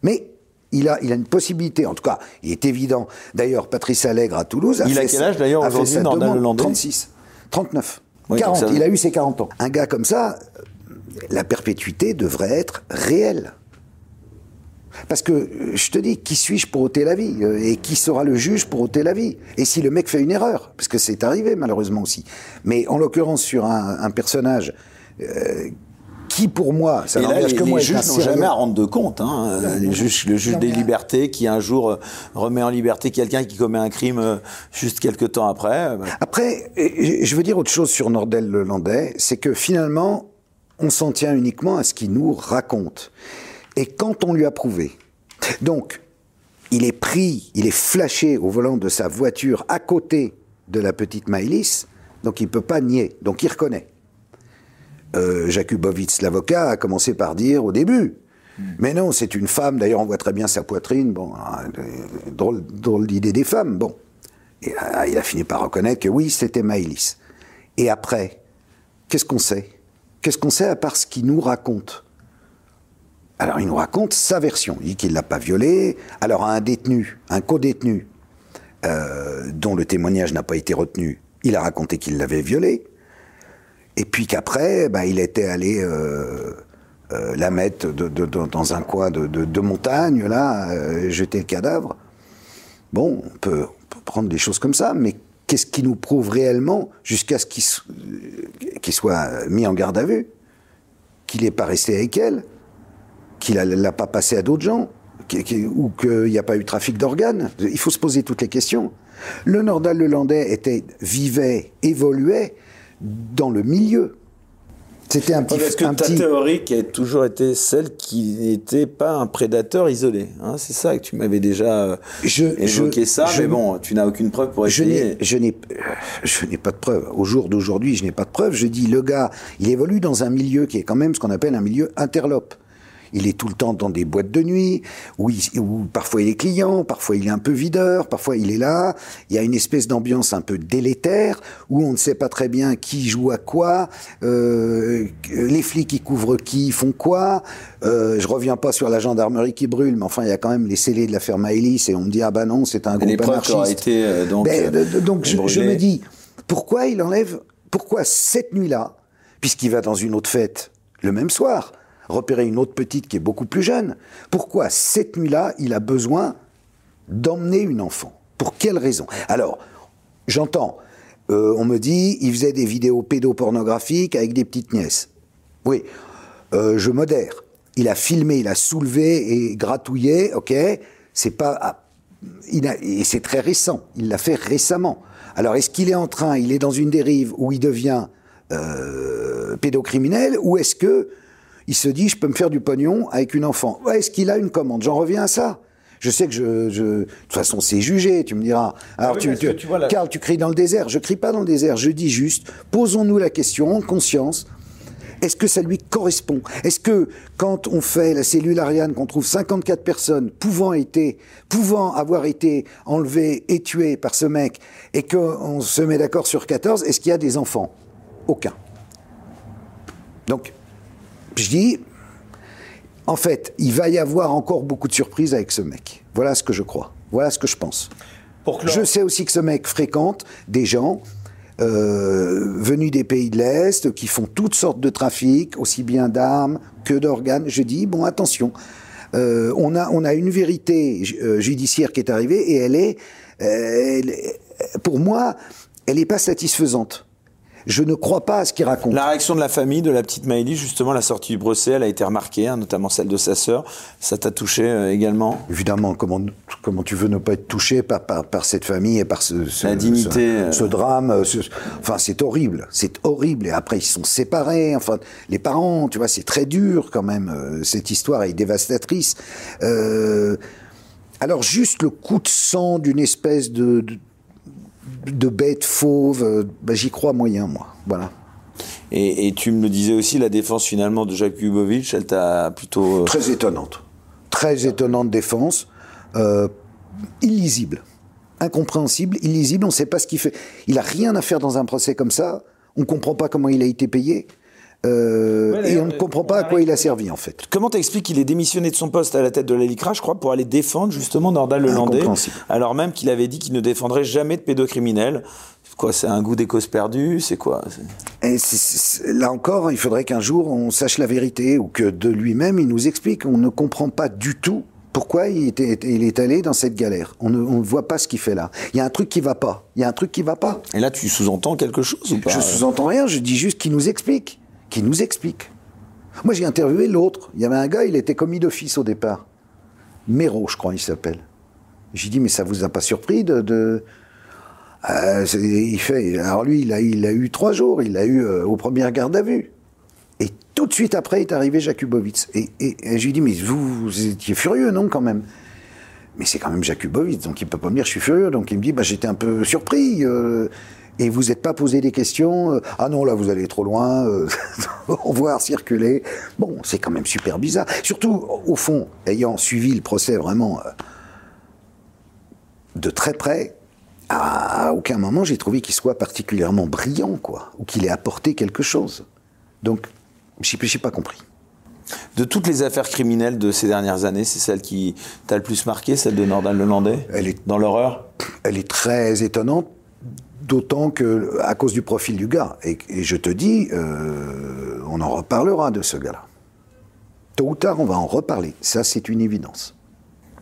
Mais il a, il a une possibilité, en tout cas, il est évident. D'ailleurs, Patrice Allègre à Toulouse a il a quel âge d'ailleurs aujourd'hui, le 36, 39. 40, il a eu ses 40 ans. Un gars comme ça, la perpétuité devrait être réelle. Parce que, je te dis, qui suis-je pour ôter la vie euh, Et qui sera le juge pour ôter la vie? Et si le mec fait une erreur Parce que c'est arrivé, malheureusement aussi. Mais en l'occurrence, sur un, personnage euh, qui pour moi, ça n'engage que moi. Les juges n'ont jamais à rendre de compte. Hein. le juge des libertés qui un jour euh, remet en liberté quelqu'un qui commet un crime euh, juste quelques temps après. Euh, bah. Après, je veux dire autre chose sur Nordel Lelandais, c'est que finalement, on s'en tient uniquement à ce qu'il nous raconte. Et quand on lui a prouvé, donc, il est pris, il est flashé au volant de sa voiture à côté de la petite Maïlis, donc il ne peut pas nier, donc il reconnaît euh, Jakubowicz, l'avocat, a commencé par dire au début. Hmm. Mais non, c'est une femme, d'ailleurs on voit très bien sa poitrine, bon, hein, drôle, drôle d'idée des femmes, bon. Et euh, il a fini par reconnaître que oui, c'était Maëlys. Et après, qu'est-ce qu'on sait? Qu'est-ce qu'on sait à part ce qu'il nous raconte? Alors il nous raconte sa version. Il dit qu'il ne l'a pas violée. Alors à un détenu, un co-détenu, euh, dont le témoignage n'a pas été retenu, il a raconté qu'il l'avait violée. Et puis qu'après, bah, il était allé euh, euh, la mettre dans un coin de, montagne, là, euh, jeter le cadavre. Bon, on peut, prendre des choses comme ça, mais qu'est-ce qui nous prouve réellement, jusqu'à ce qu'il soit mis en garde à vue, qu'il n'est pas resté avec elle, qu'il ne l'a pas passé à d'autres gens, ou qu'il n'y a pas eu trafic d'organes? Il faut se poser toutes les questions. Le Nordal Lelandais était, vivait, évoluait, dans le milieu. C'était un petit. Parce que ta théorie qui a toujours été celle qui n'était pas un prédateur isolé. Hein, c'est ça que tu m'avais déjà euh, je, évoqué ça, mais bon, tu n'as aucune preuve pour essayer. Je n'ai, je n'ai pas de preuve. Au jour d'aujourd'hui, je n'ai pas de preuve. Je dis, le gars, il évolue dans un milieu qui est quand même ce qu'on appelle un milieu interlope. Il est tout le temps dans des boîtes de nuit, où, où, parfois il est client, parfois il est un peu videur, parfois il est là. Il y a une espèce d'ambiance un peu délétère, où on ne sait pas très bien qui joue à quoi, euh, les flics qui couvrent qui font quoi. Euh, je reviens pas sur la gendarmerie qui brûle, mais enfin il y a quand même les scellés de l'affaire Maëlys, et on me dit ah bah non, c'est un groupe anarchiste. Été, euh, donc, ben, euh, donc je, je me dis, pourquoi il enlève, pourquoi cette nuit-là, puisqu'il va dans une autre fête le même soir, repérer une autre petite qui est beaucoup plus jeune. Pourquoi cette nuit-là, il a besoin d'emmener une enfant? Pour quelle raison? Alors, j'entends, euh, on me dit, il faisait des vidéos pédopornographiques avec des petites nièces. Oui, euh, je modère. Il a filmé, il a soulevé et gratouillé, ok? C'est pas. Ah, et c'est très récent. Il l'a fait récemment. Alors, est-ce qu'il est en train, il est dans une dérive où il devient euh, pédocriminel, ou est-ce que il se dit je peux me faire du pognon avec une enfant Est-ce qu'il a une commande? J'en reviens à ça. Je sais que je, je... de toute façon c'est jugé, tu me diras. Alors Ah oui, tu, tu, tu Karl, tu cries dans le désert. Je crie pas dans le désert. Je dis juste, posons-nous la question en conscience. Est-ce que ça lui correspond? Est-ce que quand on fait la cellule Ariane, qu'on trouve 54 personnes pouvant, été, pouvant avoir été enlevées et tuées par ce mec, et qu'on se met d'accord sur 14, est-ce qu'il y a des enfants? Aucun. Donc, je dis, en fait, il va y avoir encore beaucoup de surprises avec ce mec. Voilà ce que je crois. Voilà ce que je pense. Pour Je sais aussi que ce mec fréquente des gens euh, venus des pays de l'Est qui font toutes sortes de trafics, aussi bien d'armes que d'organes. Je dis, bon, attention, euh, on, a, on a une vérité euh, judiciaire qui est arrivée et elle est, euh, elle est- pour moi, elle n'est pas satisfaisante. Je ne crois pas à ce qu'il raconte. La réaction de la famille de la petite Maëlys, justement, la sortie du procès, elle a été remarquée, hein, notamment celle de sa sœur. Ça t'a touché euh, également? Évidemment, comment, comment tu veux ne pas être touché par, par, par cette famille et par ce, ce- La dignité, ce, euh. ce drame ce- Enfin, c'est horrible, c'est horrible. Et après, ils sont séparés. Enfin, les parents, tu vois, c'est très dur quand même. euh, Cette histoire est dévastatrice. Euh, alors, juste le coup de sang d'une espèce de, de, de bête fauve, euh, ben, j'y crois moyen, moi. Voilà. et, et tu me le disais aussi, la défense finalement de Jakubowicz, elle t'a plutôt... euh, Très étonnante. Très étonnante défense. Euh, illisible. Incompréhensible, illisible. On ne sait pas ce qu'il fait. Il a rien à faire dans un procès comme ça. On ne comprend pas comment il a été payé. Euh, Ouais, et on ne comprend on pas à quoi il a servi, en fait. Comment t'expliques qu'il ait démissionné de son poste à la tête de la LICRA, je crois, pour aller défendre justement Nordal Lelandais, alors même qu'il avait dit qu'il ne défendrait jamais de pédocriminels Quoi, c'est un goût des causes perdues C'est quoi là encore, il faudrait qu'un jour on sache la vérité ou que de lui-même il nous explique. On ne comprend pas du tout pourquoi il, était, il est allé dans cette galère. On ne, on ne voit pas ce qu'il fait là. Il y a un truc qui va pas. Il y a un truc qui va pas. Et là, tu sous-entends quelque chose ou pas? Je sous-entends rien, je dis juste qu'il nous explique. Qu'il nous explique. Moi, j'ai interviewé l'autre. Il y avait un gars, il était commis d'office au départ. Méro, je crois, il s'appelle. J'ai dit, mais ça vous a pas surpris de. c'est- il fait. Alors lui, il a, a eu trois jours. Il l'a eu euh, aux premières gardes à vue. Et tout de suite après est arrivé Jakubowicz. Et, je lui dis, mais vous, vous étiez furieux, non, quand même? Mais c'est quand même Jakubowicz, donc il peut pas me dire je suis furieux. Donc il me dit bah j'étais un peu surpris. euh, et vous n'êtes pas posé des questions euh, Ah non là vous allez trop loin. euh, [laughs] au revoir circuler. Bon c'est quand même super bizarre. Surtout au fond ayant suivi le procès vraiment euh, de très près. À aucun moment j'ai trouvé qu'il soit particulièrement brillant quoi, ou qu'il ait apporté quelque chose. Donc j'ai j'ai pas compris. De toutes les affaires criminelles de ces dernières années, c'est celle qui t'a le plus marqué, celle de Nordal Lelandais Elle est Dans l'horreur? Elle est très étonnante, d'autant que à cause du profil du gars. Et, et je te dis, euh, on en reparlera de ce gars-là. Tôt ou tard, on va en reparler. Ça, c'est une évidence.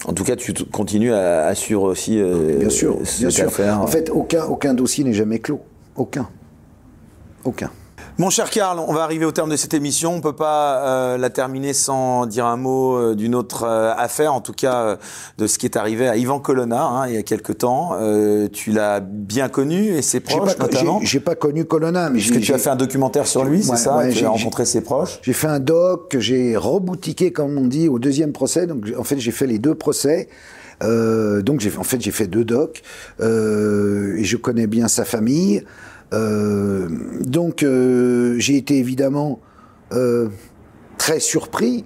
En tout cas, tu continues à, suivre aussi euh, Bien sûr, cette bien sûr. En fait, aucun, aucun dossier n'est jamais clos. Aucun. Aucun. Mon cher Karl, on va arriver au terme de cette émission. On peut pas euh, la terminer sans dire un mot euh, d'une autre euh, affaire, en tout cas euh, de ce qui est arrivé à Ivan Colonna hein, il y a quelque temps. Euh, tu l'as bien connu et ses proches pas, notamment. j'ai- pas connu Colonna, mais que j'ai- tu as fait un documentaire sur lui, c'est ça ouais, Tu j'ai- as rencontré ses proches? J'ai fait un doc que j'ai reboutiqué, comme on dit, au deuxième procès. Donc, en fait, j'ai fait les deux procès. Euh, donc, en fait, j'ai fait deux docs. Euh, et je connais bien sa famille. Euh, donc, euh, j'ai été évidemment euh, très surpris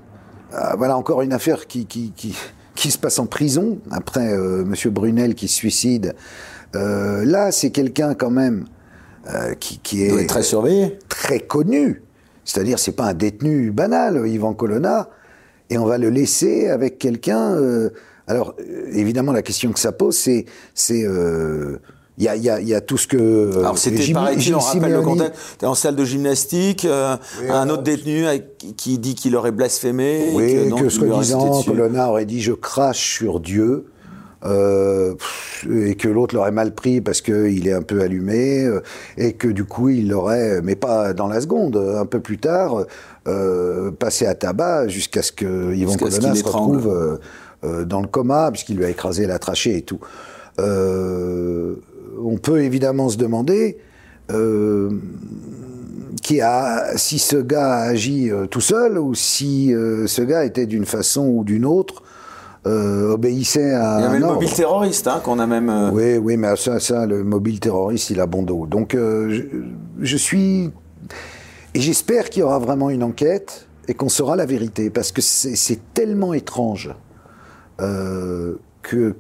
voilà encore une affaire qui, qui, qui, qui, se passe en prison après Monsieur Brunel qui se suicide. Là, c'est quelqu'un quand même euh, qui, qui est très surveillé, très connu. C'est-à-dire, c'est pas un détenu banal, Yvan Colonna, et on va le laisser avec quelqu'un. Euh, alors, évidemment, la question que ça pose, c'est, c'est il y a, y, a, y a, tout ce que. Euh, Alors c'était pareil, on rappelle le contexte. es en salle de gymnastique, euh, un autre détenu qui dit qu'il aurait blasphémé. Oui, et que, que soi-disant Colonna aurait dit je crache sur Dieu. Euh, et que l'autre l'aurait mal pris parce qu'il est un peu allumé, euh, et que du coup il l'aurait, mais pas dans la seconde, un peu plus tard, euh, passé à tabac jusqu'à ce que Yvon Colonna se retrouve dans le coma, puisqu'il lui a écrasé la trachée et tout. Euh, on peut évidemment se demander euh, qui a, si ce gars a agi euh, tout seul ou si euh, ce gars était d'une façon ou d'une autre obéissait à. Il y avait le mobile terroriste hein, qu'on a même. Oui, oui, mais ça, ça, le mobile terroriste, il a bon dos. Donc, je, je, suis et j'espère qu'il y aura vraiment une enquête et qu'on saura la vérité parce que c'est tellement étrange que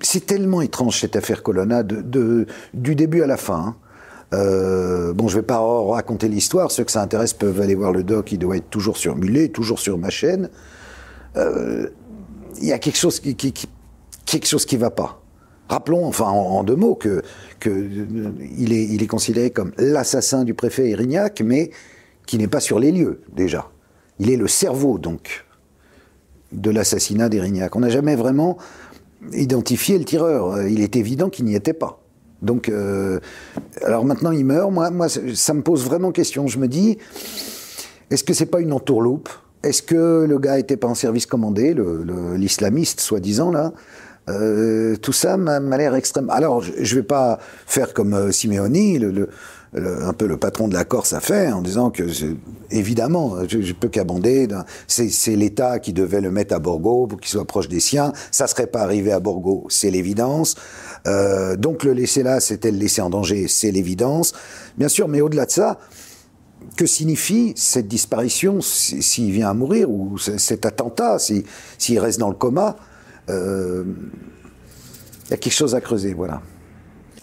c'est tellement étrange cette affaire Colonna, de, du début à la fin. Hein. Euh, bon, je vais pas raconter l'histoire. Ceux que ça intéresse peuvent aller voir le doc. Il doit être toujours sur Mulet, toujours sur ma chaîne. Euh, il y a quelque chose qui, quelque chose qui va pas. Rappelons, enfin, en, deux mots, que, que il, est, il est considéré comme l'assassin du préfet Erignac, mais qui n'est pas sur les lieux déjà. Il est le cerveau donc de l'assassinat d'Erignac. On n'a jamais vraiment identifier le tireur. Euh, il est évident qu'il n'y était pas. Donc, euh, alors maintenant il meurt. Moi, moi, ça me pose vraiment question. Je me dis, est-ce que c'est pas une entourloupe? Est-ce que le gars était pas en service commandé, l'islamiste soi-disant là? Euh, Tout ça m'a l'air extrême. Alors, je, ne vais pas faire comme Simeoni, le, un peu le patron de la Corse a fait en disant que évidemment je, je peux qu'abonder c'est l'État qui devait le mettre à Borgo pour qu'il soit proche des siens. Ça serait pas arrivé à Borgo c'est l'évidence. Euh, donc le laisser là c'était le laisser en danger c'est l'évidence. Bien sûr mais au-delà de ça que signifie cette disparition s'il vient à mourir ou cet attentat s'il reste dans le coma euh, il y a quelque chose à creuser voilà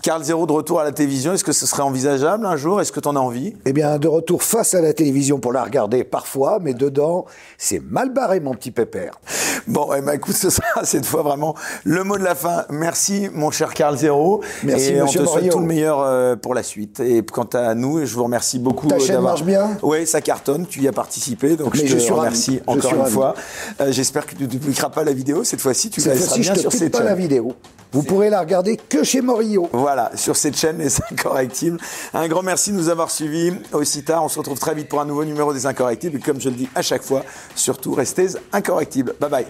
Carl Zéro de retour à la télévision, est-ce que ce serait envisageable un jour? Est-ce que tu en as envie? Eh bien, de retour face à la télévision pour la regarder parfois, mais dedans, c'est mal barré, mon petit pépère. Bon, eh ben, écoute, ce sera [laughs] cette fois vraiment le mot de la fin. Merci, mon cher Carl Zéro. Merci, et on te souhaite tout le meilleur euh, pour la suite. Et quant à nous, je vous remercie beaucoup. Ta chaîne marche bien? Oui, ça cartonne. Tu y as participé, donc je, te remercie encore une fois. Euh, j'espère que tu ne publieras pas la vidéo cette fois-ci. Tu cette fois-ci, je te sur pas la vidéo. Vous pourrez la regarder que chez Morillo. Voilà, sur cette chaîne Les Incorrectibles. Un grand merci de nous avoir suivis. Aussi tard, on se retrouve très vite pour un nouveau numéro des Incorrectibles. Et comme je le dis à chaque fois, surtout restez incorrectibles. Bye bye.